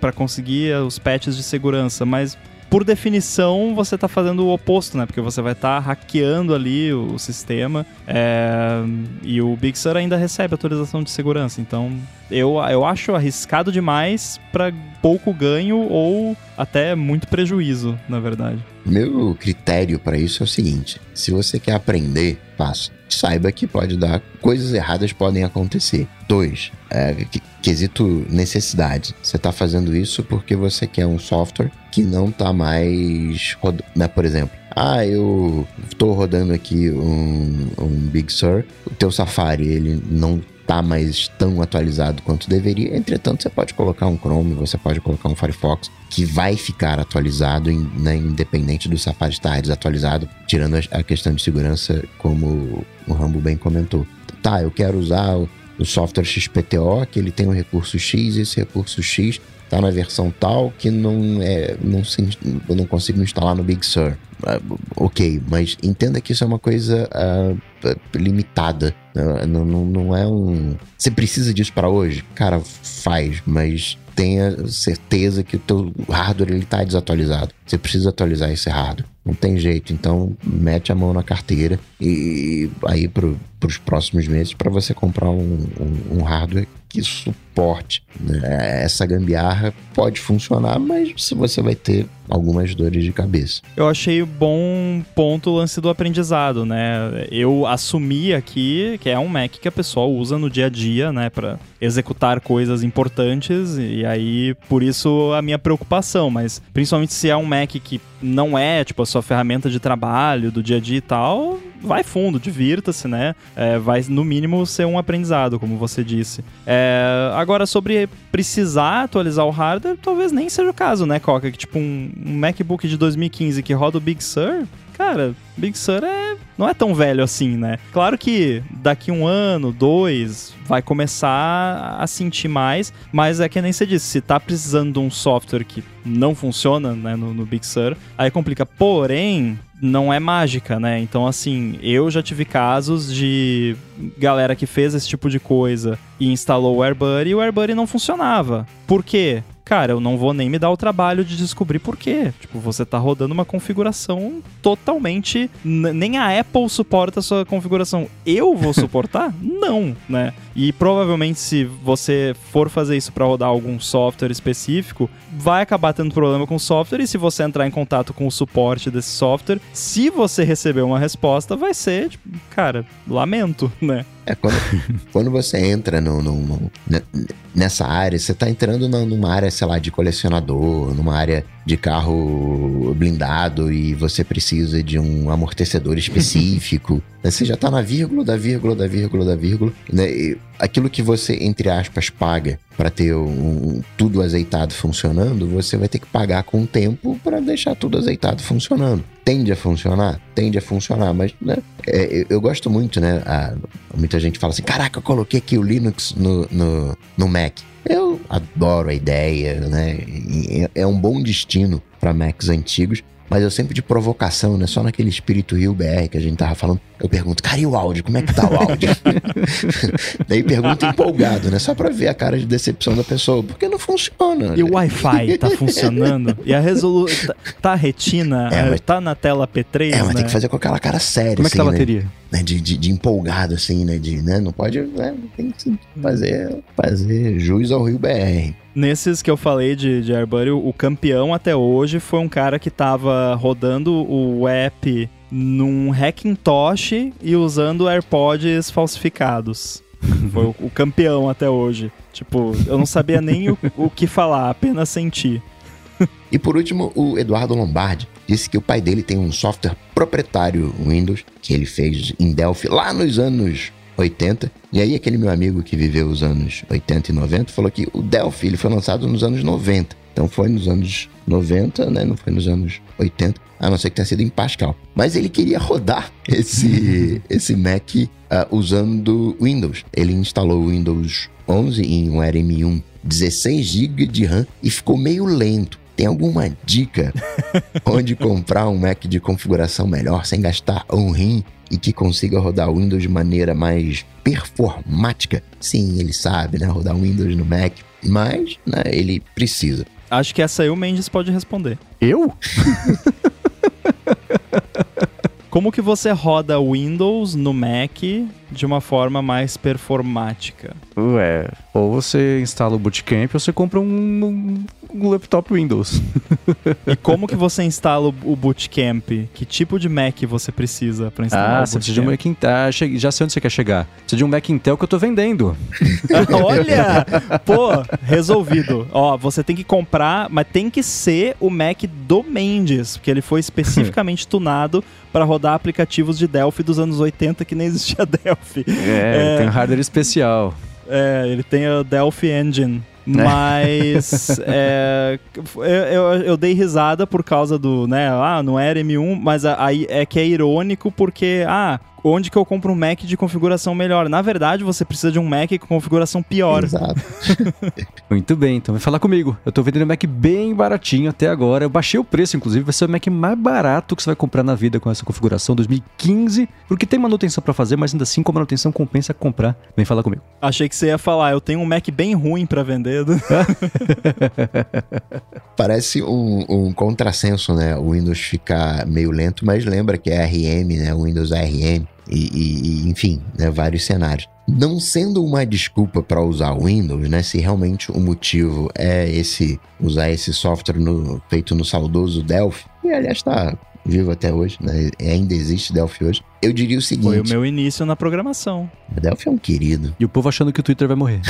para conseguir os patches de segurança, mas por definição, você está fazendo o oposto, né? Porque você vai estar tá hackeando ali o, sistema é, e o Big Sur ainda recebe atualização de segurança. Então, eu, eu acho arriscado demais para pouco ganho ou até muito prejuízo, na verdade. Meu critério para isso é o seguinte: se você quer aprender, faça. Saiba que pode dar coisas erradas podem acontecer. Dois, é, quesito necessidade. Você está fazendo isso porque você quer um software que não está mais, né, por exemplo. Ah, eu estou rodando aqui um, um Big Sur. O teu Safari ele não tá mais tão atualizado quanto deveria. Entretanto, você pode colocar um Chrome, você pode colocar um Firefox que vai ficar atualizado, né, independente do Safari estar desatualizado, tirando a questão de segurança, como o Rambo bem comentou. Tá, eu quero usar o software XPTO, que ele tem um recurso X, esse recurso X está na versão tal que não é não se, eu não consigo instalar no Big Sur. Uh, ok, mas entenda que isso é uma coisa uh, limitada. Não, não, não é um. Você precisa disso para hoje? Cara, faz, mas tenha certeza que o teu hardware ele está desatualizado. Você precisa atualizar esse hardware. Não tem jeito. Então, mete a mão na carteira e aí para os próximos meses para você comprar um, um, um hardware que suporte né? essa gambiarra pode funcionar, mas você vai ter algumas dores de cabeça. Eu achei bom ponto o lance do aprendizado, né? Eu assumi aqui que é um Mac que a pessoa usa no dia a dia, né, para executar coisas importantes e aí por isso a minha preocupação, mas principalmente se é um Mac que não é tipo a sua ferramenta de trabalho do dia a dia e tal, vai fundo, divirta-se, né? É, vai no mínimo ser um aprendizado, como você disse. É, agora sobre precisar atualizar o hardware, talvez nem seja o caso, né, Coca? Que tipo um, um MacBook de 2015 que roda o Big Sur, cara, Big Sur é não é tão velho assim, né? Claro que daqui um ano, dois, vai começar a sentir mais, mas é que nem você disse, se tá precisando de um software que não funciona né, no, no Big Sur, aí complica. Porém, não é mágica, né? Então, assim, eu já tive casos de galera que fez esse tipo de coisa e instalou o AirBuddy e o AirBuddy não funcionava. Por quê? Cara, eu não vou nem me dar o trabalho de descobrir por quê. Tipo, você tá rodando uma configuração totalmente. Nem a Apple suporta a sua configuração. Eu vou suportar? não, né? E provavelmente, se você for fazer isso para rodar algum software específico, vai acabar tendo problema com o software. E se você entrar em contato com o suporte desse software, se você receber uma resposta, vai ser, tipo, cara, lamento, né? É, quando, quando você entra no, no, no, nessa área, você está entrando numa área, sei lá, de colecionador, numa área de carro blindado e você precisa de um amortecedor específico. Né? Você já está na vírgula da vírgula da vírgula da vírgula. Né? E aquilo que você, entre aspas, paga para ter um, tudo azeitado funcionando, você vai ter que pagar com o tempo para deixar tudo azeitado funcionando. Tende a funcionar? Tende a funcionar, mas né, é, eu, eu, gosto muito, né? A, muita gente fala assim: caraca, eu coloquei aqui o Linux no, no, no Mac. Eu adoro a ideia, né? É um bom destino para Macs antigos, mas eu sempre de provocação, né? Só naquele espírito Rio BR que a gente tava falando, eu pergunto, cara, e o áudio? Como é que tá o áudio? Daí pergunto empolgado, né? Só pra ver a cara de decepção da pessoa, porque não funciona. E né? o Wi-Fi tá funcionando? E a resolução. Tá, tá retina? É, mas... Tá na tela P3? É, mas né? tem que fazer com aquela cara séria. Como é que tá a assim, né? bateria? Né? De, de, de, empolgado, assim, né? De, né? Não pode. Né? Tem que fazer, fazer jus ao Rio BR. Nesses que eu falei de, de AirBuddy, o campeão até hoje foi um cara que tava rodando o app num Hackintosh e usando AirPods falsificados. Foi o, o, campeão até hoje. Tipo, eu não sabia nem o, o que falar, apenas sentir. e por último, o Eduardo Lombardi disse que o pai dele tem um software proprietário Windows que ele fez em Delphi lá nos anos 80. E aí aquele meu amigo que viveu os anos 80 e 90 falou que o Delphi ele foi lançado nos anos 90. Então foi nos anos 90, né? Não foi nos anos 80, a não ser que tenha sido em Pascal. Mas ele queria rodar esse, esse Mac uh, usando Windows. Ele instalou o Windows 11 em um RM1 16 GB de RAM e ficou meio lento. Tem alguma dica onde comprar um Mac de configuração melhor sem gastar um rim e que consiga rodar o Windows de maneira mais performática? Sim, ele sabe, né? Rodar Windows no Mac, mas né, ele precisa. Acho que essa aí o Mendes pode responder. Eu? Como que você roda Windows no Mac de uma forma mais performática? Ué, ou você instala o Bootcamp ou você compra um, um laptop Windows. e como que você instala o Bootcamp? Que tipo de Mac você precisa para instalar ah, o você precisa de um Mac Intel. Ah, já sei onde você quer chegar. Precisa de um Mac Intel que eu tô vendendo. Olha! Pô, resolvido. Ó, você tem que comprar, mas tem que ser o Mac do Mendes, porque ele foi especificamente tunado para rodar aplicativos de Delphi dos anos 80 que nem existia Delphi. É, é tem um hardware especial. É, ele tem a Delphi Engine. Né? Mas é, eu, eu, eu, dei risada por causa do, né? Ah, não era M1, mas aí é que é irônico porque, ah, onde que eu compro um Mac de configuração melhor? Na verdade, você precisa de um Mac com configuração pior. Exato. Muito bem, então vem falar comigo. Eu tô vendendo um Mac bem baratinho até agora. Eu baixei o preço, inclusive, vai ser o Mac mais barato que você vai comprar na vida com essa configuração 2015, porque tem manutenção para fazer, mas ainda assim com a manutenção compensa comprar. Vem falar comigo. Achei que você ia falar, eu tenho um Mac bem ruim para vender. Parece um, um contrassenso, né? O Windows ficar meio lento, mas lembra que é RM, né? O Windows ARM. E, e, e, enfim, né, vários cenários. Não sendo uma desculpa para usar o Windows, né? Se realmente o motivo é esse usar esse software no, feito no saudoso Delphi, e aliás está vivo até hoje, né? Ainda existe Delphi hoje. Eu diria o seguinte: Foi o meu início na programação. Delphi é um querido. E o povo achando que o Twitter vai morrer.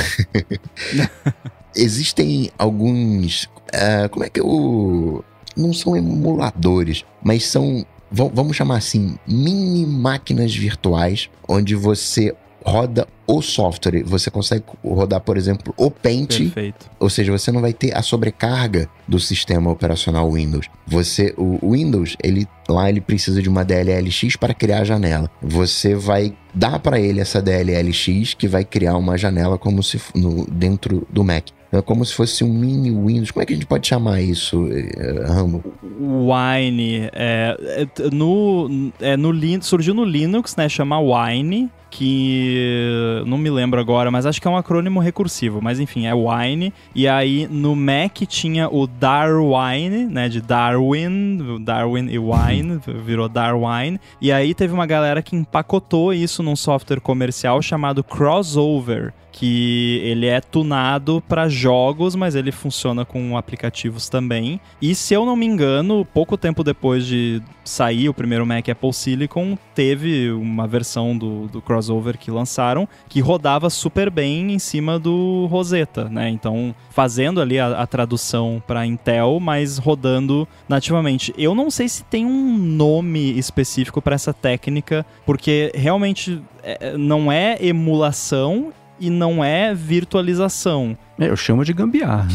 Existem alguns. Uh, como é que eu. Não são emuladores, mas são vamos chamar assim, mini máquinas virtuais, onde você roda o software. Você consegue rodar, por exemplo, o Paint. Perfeito. Ou seja, você não vai ter a sobrecarga do sistema operacional Windows. Você, o Windows, ele lá ele precisa de uma DLLX para criar a janela. Você vai dar para ele essa DLLX que vai criar uma janela como se no, dentro do Mac. É como se fosse um mini Windows. Como é que a gente pode chamar isso, eh, Rambo? Wine. É, é, no, é, no, surgiu no Linux, né? Chama Wine que não me lembro agora, mas acho que é um acrônimo recursivo, mas enfim, é Wine. E aí no Mac tinha o Darwine, né, de Darwin, Darwin e Wine, virou Darwine. E aí teve uma galera que empacotou isso num software comercial chamado Crossover, que ele é tunado para jogos, mas ele funciona com aplicativos também. E se eu não me engano, pouco tempo depois de sair o primeiro Mac Apple Silicon, teve uma versão do, do crossover que lançaram que rodava super bem em cima do Rosetta, né? Então, fazendo ali a, a tradução para Intel, mas rodando nativamente. Eu não sei se tem um nome específico para essa técnica, porque realmente é, não é emulação e não é virtualização. É, eu chamo de gambiarra.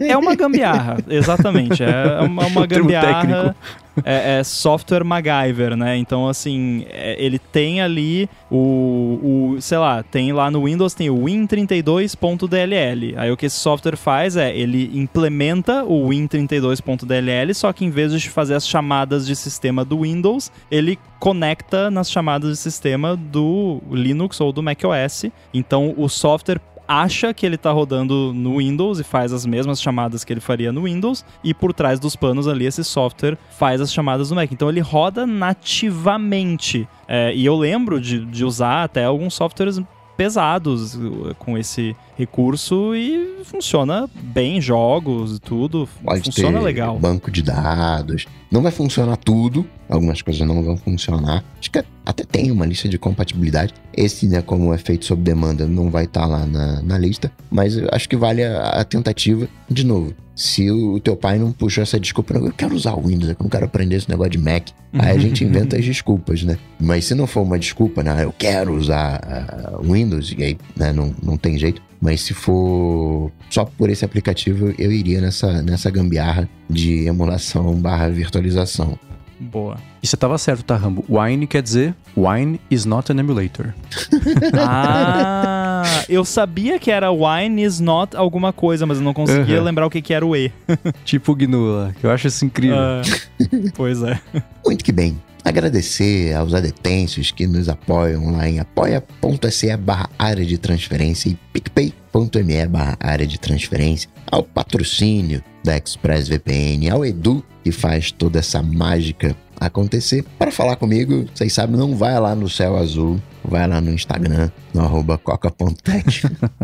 É uma gambiarra, exatamente. É uma, uma gambiarra. É, é, software MacGyver, né? Então, assim, é, ele tem ali o, o, sei lá, tem lá no Windows tem o Win32.dll. Aí o que esse software faz é, ele implementa o Win32.dll, só que em vez de fazer as chamadas de sistema do Windows, ele conecta nas chamadas de sistema do Linux ou do macOS. Então, o software acha que ele está rodando no Windows e faz as mesmas chamadas que ele faria no Windows, e por trás dos panos ali esse software faz as chamadas no Mac. Então ele roda nativamente. É, e eu lembro de, de usar até alguns softwares pesados uh, com esse recurso e funciona bem, jogos e tudo. Pode funciona ter legal. Banco de dados. Não vai funcionar tudo, algumas coisas não vão funcionar. Acho que até tem uma lista de compatibilidade. Esse, né, como é feito sob demanda, não vai estar tá lá na, na lista, mas acho que vale a, a tentativa. De novo, se o teu pai não puxou essa desculpa, eu quero usar o Windows, eu não quero aprender esse negócio de Mac. Aí a gente inventa as desculpas, né? Mas se não for uma desculpa, né, eu quero usar o uh, Windows, e aí né, não, não tem jeito. Mas se for só por esse aplicativo, eu iria nessa, nessa gambiarra de emulação barra virtualização. Boa. E você tava certo, tá, Rambo? Wine quer dizer Wine is not an emulator. ah, eu sabia que era Wine is not alguma coisa, mas eu não conseguia uhum. lembrar o que, que era o E. tipo o GNU lá, que eu acho isso incrível. Uh, pois é. Muito que bem. Agradecer aos adetêncios que nos apoiam lá em apoia.se barra área de transferência e picpay.me barra área de transferência, ao patrocínio da ExpressVPN, ao Edu, que faz toda essa mágica acontecer. Para falar comigo, vocês sabem, não vai lá no céu azul, vai lá no Instagram, no arroba coca.tech.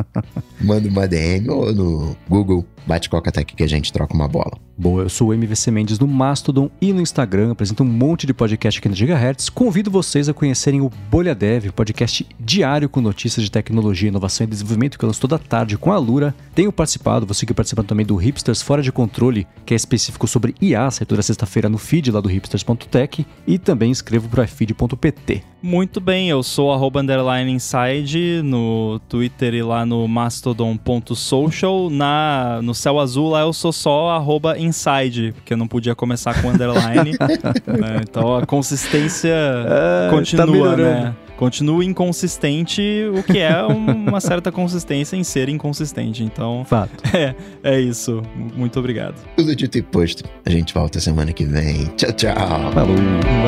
Manda uma DM ou no Google, bate Coca-Tech que a gente troca uma bola. Boa, eu sou o MVC Mendes no Mastodon e no Instagram, apresento um monte de podcast aqui na Gigahertz. Convido vocês a conhecerem o Bolha Dev, podcast diário com notícias de tecnologia, inovação e desenvolvimento que eu lanço toda tarde com a Lura. Tenho participado, você que participando também do Hipsters Fora de Controle, que é específico sobre IA, sai toda sexta-feira no feed lá do hipsters.tech e também escrevo para feed.pt. Muito bem, eu sou arroba underline inside no Twitter e lá no mastodon.social. Na, no céu azul lá eu sou só arroba inside, porque eu não podia começar com underline. né? Então a consistência Ah, continua, tá né? Continua inconsistente, o que é uma certa consistência em ser inconsistente. Então, Fato. é, é isso. Muito obrigado. Tudo dito e posto. A gente volta semana que vem. Tchau, tchau. Falou.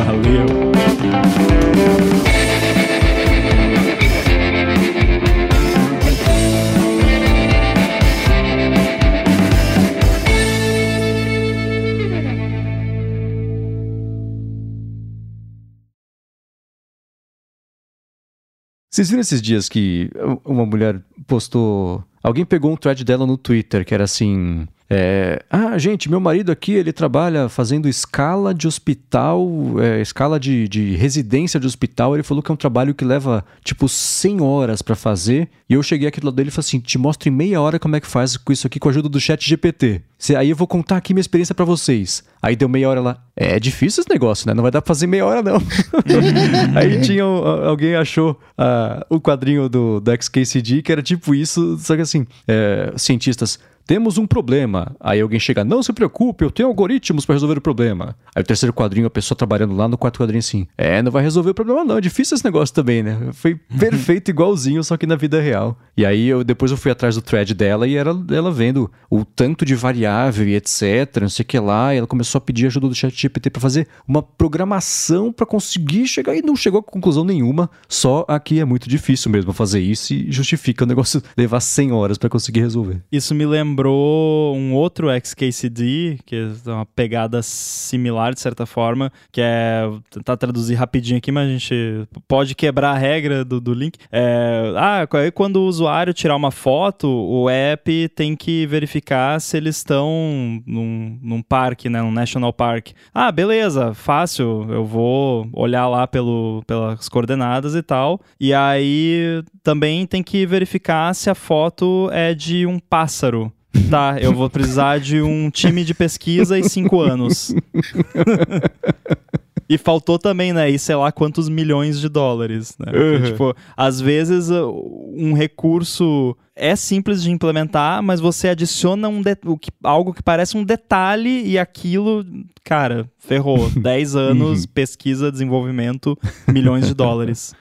Valeu. Vocês viram esses dias que uma mulher postou. Alguém pegou um thread dela no Twitter que era assim. É, ah, gente, meu marido aqui ele trabalha fazendo escala de hospital, é, escala de, de residência de hospital. Ele falou que é um trabalho que leva tipo 100 horas pra fazer. E eu cheguei aqui do lado dele e falei assim: te mostro em meia hora como é que faz com isso aqui com a ajuda do chat GPT. Aí eu vou contar aqui minha experiência pra vocês. Aí deu meia hora lá. É difícil esse negócio, né? Não vai dar pra fazer meia hora, não. Aí tinha alguém achou ah, o quadrinho do, do XKCD que era tipo isso, só que assim, é, cientistas. Temos um problema. Aí alguém chega, não se preocupe, eu tenho algoritmos pra resolver o problema. Aí o terceiro quadrinho, a pessoa trabalhando lá no quarto quadrinho assim, é, não vai resolver o problema não, é difícil esse negócio também, né? Foi perfeito igualzinho, só que na vida real. E aí eu depois eu fui atrás do thread dela e era ela vendo o tanto de variável e etc, não sei o que lá, e ela começou a pedir ajuda do chat GPT pra fazer uma programação pra conseguir chegar e não chegou a conclusão nenhuma, só aqui é muito difícil mesmo fazer isso e justifica o negócio levar 100 horas pra conseguir resolver. Isso me lembrou um outro XKCD, que é uma pegada similar de certa forma, que é. Vou tentar traduzir rapidinho aqui, mas a gente pode quebrar a regra do, do link. É, ah, aí quando o usuário tirar uma foto, o app tem que verificar se eles estão num, num parque, né? Num National Park. Ah, beleza, fácil. Eu vou olhar lá pelo, pelas coordenadas e tal. E aí também tem que verificar se a foto é de um pássaro. Tá, eu vou precisar de um time de pesquisa e cinco anos. E faltou também, né? E sei lá quantos milhões de dólares, né? Porque, Uhum. Tipo, às vezes uh, um recurso é simples de implementar, mas você adiciona um que- algo que parece um detalhe e aquilo, cara, ferrou. 10 anos, pesquisa, desenvolvimento, milhões de dólares.